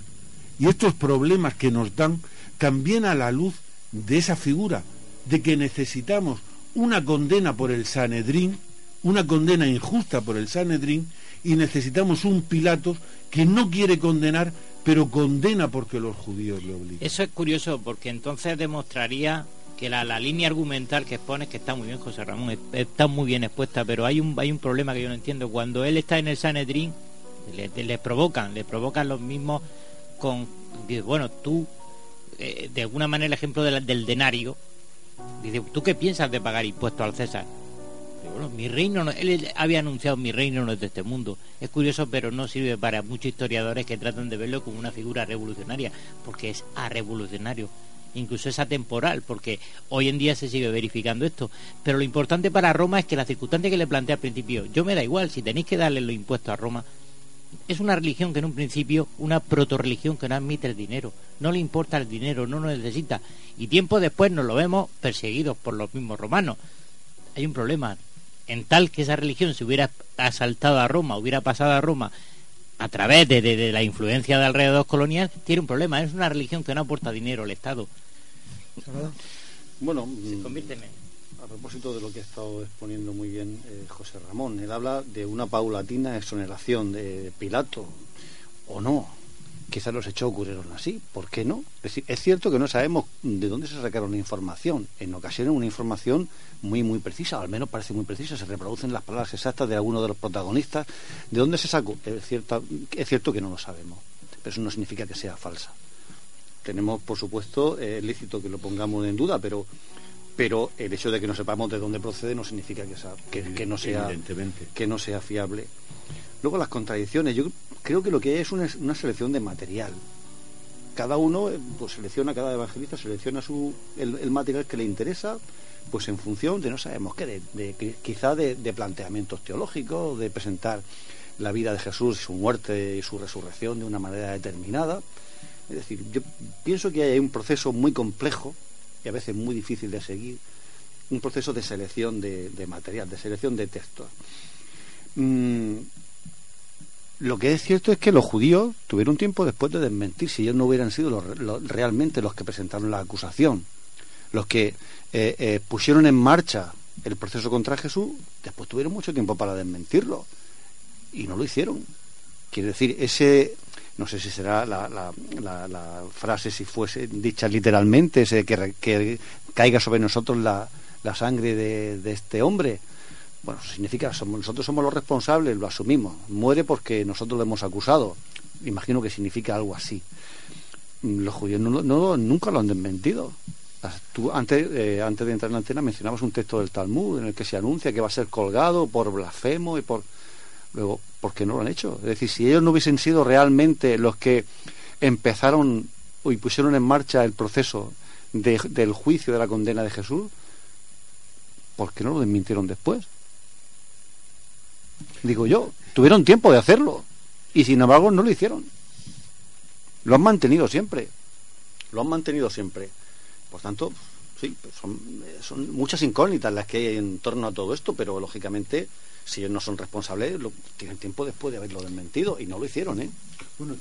y estos problemas que nos dan también a la luz de esa figura, de que necesitamos una condena por el Sanedrín, una condena injusta por el Sanedrín, y necesitamos un Pilatos que no quiere condenar, pero condena porque los judíos le obligan. Eso es curioso porque entonces demostraría que la, la línea argumental que expones, que está muy bien José Ramón, es- está muy bien expuesta, pero hay un, hay un problema que yo no entiendo. Cuando él está en el Sanedrín, le, provocan, le provocan los mismos con... Bueno, tú, eh, de alguna manera el ejemplo del, del denario, dice, ¿tú qué piensas de pagar impuestos al César? Bueno, mi reino, no- él había anunciado mi reino no es de este mundo. Es curioso, pero no sirve para muchos historiadores que tratan de verlo como una figura revolucionaria, porque es arrevolucionario, incluso es atemporal, porque hoy en día se sigue verificando esto. Pero lo importante para Roma es que la circunstancia que le planteé al principio, yo me da igual, si tenéis que darle los impuestos a Roma, es una religión que en un principio, una proto-religión que no admite el dinero, no le importa el dinero, no lo necesita. Y tiempo después nos lo vemos perseguidos por los mismos romanos. Hay un problema, en tal que esa religión se hubiera asaltado a Roma, hubiera pasado a Roma a través de, de- de la influencia de alrededor colonial, tiene un problema. Es una religión que no aporta dinero al Estado. Bueno, Se mm, convierte en... a propósito de lo que ha estado exponiendo muy bien eh, José Ramón, él habla de una paulatina exoneración de Pilato, o no. Quizás los hechos ocurrieron así, ¿por qué no? Es decir, es cierto que no sabemos de dónde se sacaron la información. En ocasiones una información muy, muy precisa, o al menos parece muy precisa, se reproducen las palabras exactas de alguno de los protagonistas. ¿De dónde se sacó? Es cierto, es cierto que no lo sabemos, pero eso no significa que sea falsa. Tenemos, por supuesto, eh, es lícito que lo pongamos en duda, pero pero el hecho de que no sepamos de dónde procede no significa que, sea- que, que no sea que no sea fiable. Luego las contradicciones, yo creo que lo que hay es una, selección de material. Cada uno eh, pues selecciona, cada evangelista selecciona su, el, material que le interesa, pues en función de no sabemos qué, de, de- qui- quizá de, de planteamientos teológicos, de presentar la vida de Jesús, su muerte y su resurrección de una manera determinada. Es decir, yo pienso que hay un proceso muy complejo y a veces muy difícil de seguir, un proceso de selección de, de material, de selección de textos. Mm, lo que es cierto es que los judíos tuvieron tiempo después de desmentir si ellos no hubieran sido los- realmente los que presentaron la acusación, los que eh, eh, pusieron en marcha el proceso contra Jesús, después tuvieron mucho tiempo para desmentirlo y no lo hicieron. Quiere decir, ese, no sé si será la, frase, si fuese dicha literalmente, ese que, caiga sobre nosotros la, sangre de este hombre. Bueno, significa somos, nosotros somos los responsables, lo asumimos. Muere porque nosotros lo hemos acusado. Imagino que significa algo así. Mm, Los judíos nunca lo han desmentido. Antes, eh, antes de entrar en la antena mencionabas un texto del Talmud en el que se anuncia que va a ser colgado por blasfemo y por... Luego, ¿por qué no lo han hecho? Es decir, si ellos no hubiesen sido realmente los que empezaron y pusieron en marcha el proceso de- del juicio de la condena de Jesús, ¿por qué no lo desmintieron después? Digo yo, tuvieron tiempo de hacerlo y sin embargo no lo hicieron. Lo han mantenido siempre. Lo han mantenido siempre. Por tanto, sí, pues son, eh, son muchas incógnitas las que hay en torno a todo esto, pero lógicamente, si ellos no son responsables, lo, tienen tiempo después de haberlo desmentido y no lo hicieron, ¿eh? Bueno,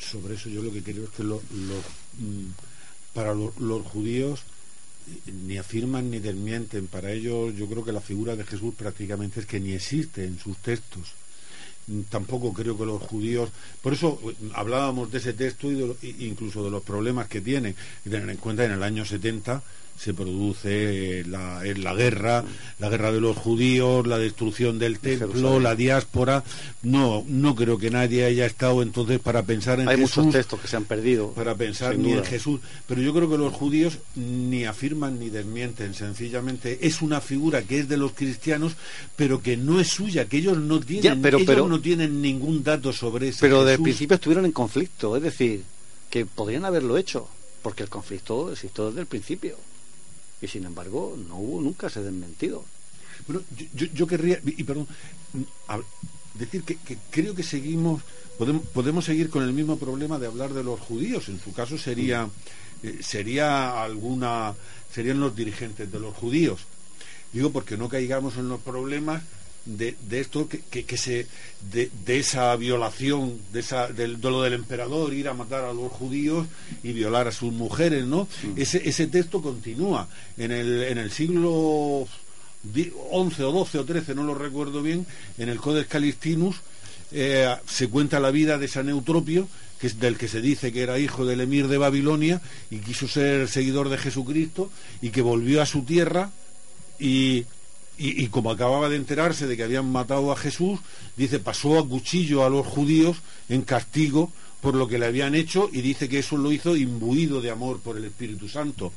sobre, eso yo lo que creo es que lo- mm, para lo- los judíos ni afirman ni desmienten. Para ellos yo creo que la figura de Jesús prácticamente es que ni existe en sus textos. Tampoco creo que los judíos... Por eso eh, hablábamos de ese texto y de incluso de los problemas que tiene. Tener en cuenta en el año 70 se produce la, la guerra, la guerra de los judíos, la destrucción del templo, la diáspora. No, no creo que nadie haya estado entonces para pensar en Hay Jesús, muchos textos que se han perdido. para pensar ni en. Jesús. Pero yo creo que los judíos ni afirman ni desmienten, sencillamente es una figura que es de los cristianos, pero que no es suya, que ellos no tienen, Ya, pero- ellos pero- no tienen ningún dato sobre ese Pero desde el principio estuvieron en conflicto, es decir, que podrían haberlo hecho, porque el conflicto existió desde el principio. Y sin embargo, no hubo nunca ese desmentido. Bueno, yo, yo- yo querría, y perdón, a- decir que, que creo que seguimos, podemos, podemos seguir con el mismo problema de hablar de los judíos. En su caso sería, eh, sería alguna, serían los dirigentes de los judíos. Digo porque no caigamos en los problemas de, de esto que, que, que se de, de esa violación de esa del de lo del emperador ir a matar a los judíos y violar a sus mujeres no ese ese texto continúa. En el en el siglo di- 11 o 12 o 13 no lo recuerdo bien en el Codex Calistinus eh, se cuenta la vida de San Eutropio que es del que se dice que era hijo del emir de Babilonia y quiso ser seguidor de Jesucristo y que volvió a su tierra y, y, y como acababa de enterarse de que habían matado a Jesús, dice, pasó a cuchillo a los judíos en castigo por lo que le habían hecho y dice que eso lo hizo imbuido de amor por el Espíritu Santo.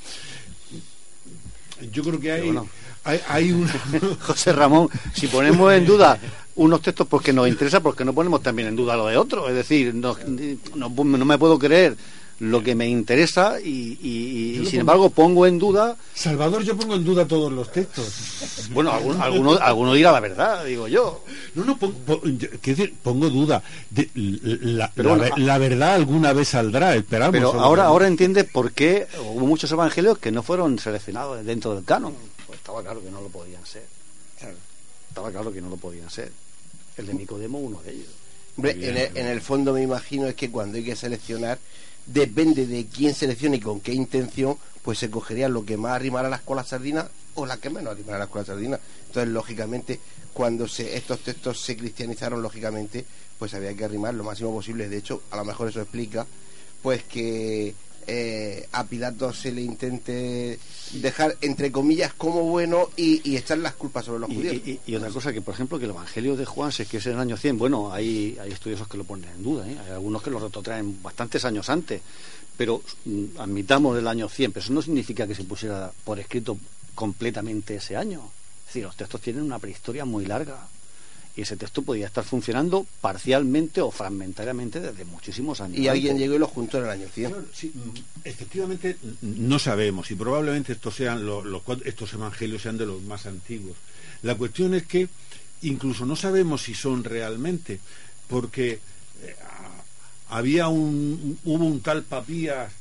Yo creo que hay, hay, hay un... José Ramón, si ponemos en duda unos textos porque nos interesa, porque no ponemos también en duda lo de otros. Es decir, no, no, no me puedo creer lo que me interesa y, y- sin pongo- embargo pongo en duda. Salvador, yo pongo en duda todos los textos. Bueno, algún- alguno, alguno dirá la verdad, digo yo. No, no, pon- pon- yo- quiero decir, pongo duda. De- la, Pero la- bueno, la verdad alguna vez saldrá, esperamos. Pero ahora, ahora entiendes por qué hubo muchos evangelios que no fueron seleccionados dentro del canon. Pues estaba claro que no lo podían ser. Estaba claro que no lo podían ser. El de Nicodemo, uno de ellos. Hombre, en el, en el fondo me imagino es que cuando hay que seleccionar, depende de quién seleccione y con qué intención, pues se cogería lo que más arrimara a la escuela sardina o la que menos arrimara a la escuela sardina. Entonces, lógicamente, cuando se, estos textos se cristianizaron, lógicamente, pues había que arrimar lo máximo posible. De hecho, a lo mejor eso explica, pues que eh, a Pilato se le intente dejar, entre comillas, como bueno y, y echar las culpas sobre los Y, judíos. y- y otra cosa que, por ejemplo, que el Evangelio de Juan se escribe en el año 100. Bueno, hay, hay estudiosos que lo ponen en duda, ¿eh? hay algunos que lo retrotraen bastantes años antes, pero mm, admitamos el año 100, pero eso no significa que se pusiera por escrito completamente ese año. Es decir, los textos tienen una prehistoria muy larga y ese texto podía estar funcionando parcialmente o fragmentariamente desde muchísimos años. Y alguien llegó y lo juntó en el año 100. Claro, sí, mm, efectivamente mm, no sabemos y probablemente estos sean los, estos evangelios sean de los más antiguos. La cuestión es que incluso no sabemos si son realmente, porque eh, había un hubo un tal Papías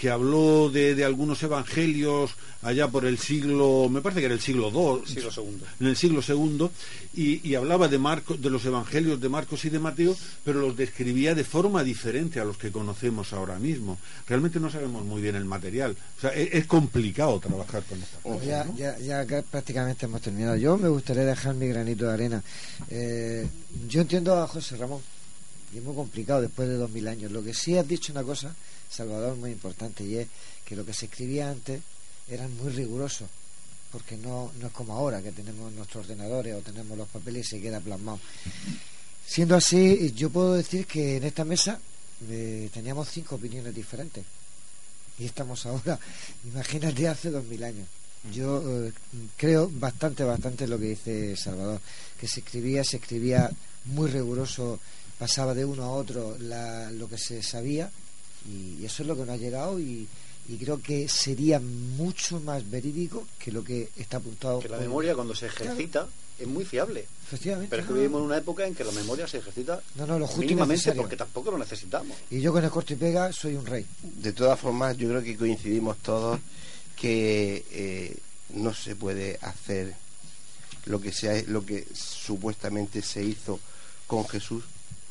que habló de, de algunos evangelios allá por el siglo, me parece que era el siglo II, Siglo segundo. en el siglo segundo y, y hablaba de Marcos, de los evangelios de Marcos y de Mateo, pero los describía de forma diferente a los que conocemos ahora mismo. Realmente no sabemos muy bien el material. O sea, es, es complicado trabajar con esta Pues ya, ya, ya prácticamente hemos terminado. Yo me gustaría dejar mi granito de arena. Eh, yo entiendo a José Ramón, y es muy complicado después de dos mil años. Lo que sí has dicho una cosa, Salvador, muy importante, y es que lo que se escribía antes eran muy rigurosos, porque no, no es como ahora, que tenemos nuestros ordenadores o tenemos los papeles y se queda plasmado. Siendo así, yo puedo decir que en esta mesa eh, teníamos cinco opiniones diferentes y estamos ahora, imagínate, hace dos mil años. Yo eh, creo bastante, bastante lo que dice Salvador, que se escribía, se escribía muy riguroso, pasaba de uno a otro la- lo que se sabía y eso es lo que nos ha llegado y, y creo que sería mucho más verídico que lo que está apuntado. Que la memoria cuando se Claro. ejercita es muy fiable. Efectivamente. Pero es que no, vivimos en una época en que la memoria se ejercita No, no, lo justo y mínimamente necesario. porque tampoco lo necesitamos. Y yo con el corte y pega soy un rey. De todas formas, yo creo que coincidimos todos que eh, no se puede hacer lo que sea lo que supuestamente se hizo con Jesús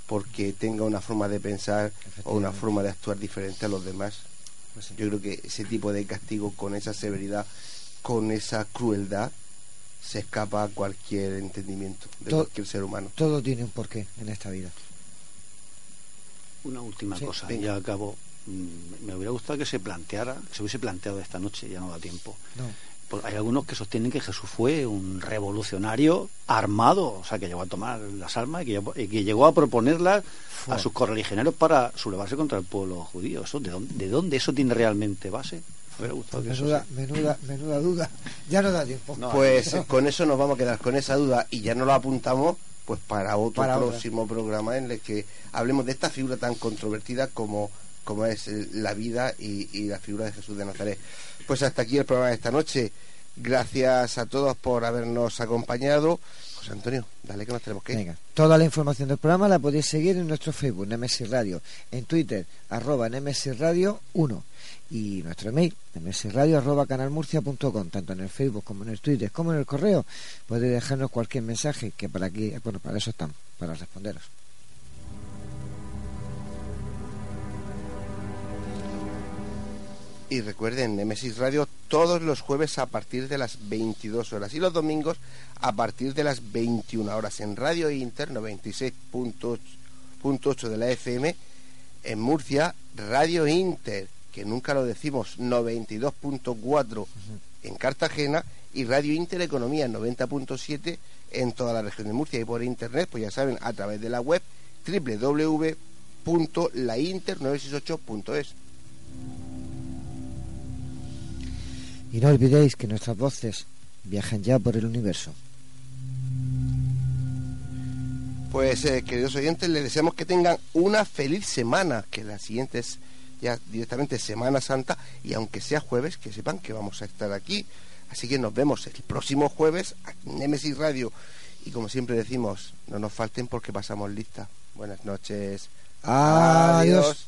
porque tenga una forma de pensar o una forma de actuar diferente a los demás. Pues sí. Yo creo que ese tipo de castigo con esa severidad, con esa crueldad, se escapa a cualquier entendimiento de To- cualquier ser humano. Todo tiene un porqué en esta vida. Una última Sí, cosa, venga. ya acabo. Mm, Me hubiera gustado que se planteara, que se hubiese planteado esta noche, ya no da tiempo. No. Pues hay algunos que sostienen que Jesús fue un revolucionario armado, o sea, que llegó a tomar las armas y que, llegó- y que llegó a proponerlas a sus correligionarios para sublevarse contra el pueblo judío. ¿Eso, de, dónde, ¿De dónde eso tiene realmente base? Menuda, menuda, menuda duda. Ya no da tiempo. No, Pues con eso nos vamos a quedar con esa duda y ya no lo apuntamos pues para otro Para otra. próximo programa en el que hablemos de esta figura tan controvertida como, como es la vida y, la figura de Jesús de Nazaret. Pues hasta aquí el programa de esta noche. Gracias a todos por habernos acompañado. José Antonio, dale que nos tenemos que ir. Venga, toda la información del programa la podéis seguir en nuestro Facebook, Nemesis Radio, en Twitter, arroba Nemesis Radio 1 y nuestro email, nemesisradio arroba canalmurcia.com, tanto en el Facebook como en el Twitter como en el correo, podéis dejarnos cualquier mensaje que para aquí, bueno, para eso estamos, para responderos. Y recuerden, Nemesis Radio todos los jueves a partir de las 22 horas y los domingos a partir de las 21 horas en Radio Inter 96.8 de la FM en Murcia, Radio Inter, que nunca lo decimos, 92.4 en Cartagena y Radio Inter Economía 90.7 en toda la región de Murcia y por internet, pues ya saben, a través de la web www.lainter968.es. Y no olvidéis que nuestras voces viajan ya por el universo. Pues eh, queridos oyentes, les deseamos que tengan una feliz semana, que la siguiente es ya directamente Semana Santa y aunque sea jueves, que sepan que vamos a estar aquí. Así que nos vemos el próximo jueves en Nemesis Radio. Y como siempre decimos, no nos falten porque pasamos lista. Buenas noches. Adiós.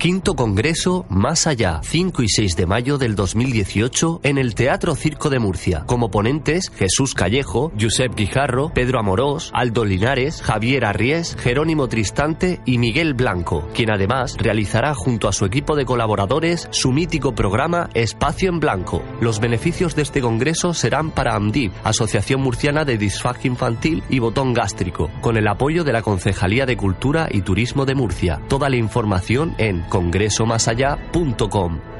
Quinto Congreso Más Allá, 5 y 6 de mayo del 2018 en el Teatro Circo de Murcia. Como ponentes, Jesús Callejo, Josep Guijarro, Pedro Amorós, Aldo Linares, Javier Arries, Jerónimo Tristante y Miguel Blanco, quien además realizará junto a su equipo de colaboradores su mítico programa Espacio en Blanco. Los beneficios de este congreso serán para AMDIV, Asociación Murciana de Disfagia Infantil y Botón Gástrico, con el apoyo de la Concejalía de Cultura y Turismo de Murcia. Toda la información en congresomasallá.com.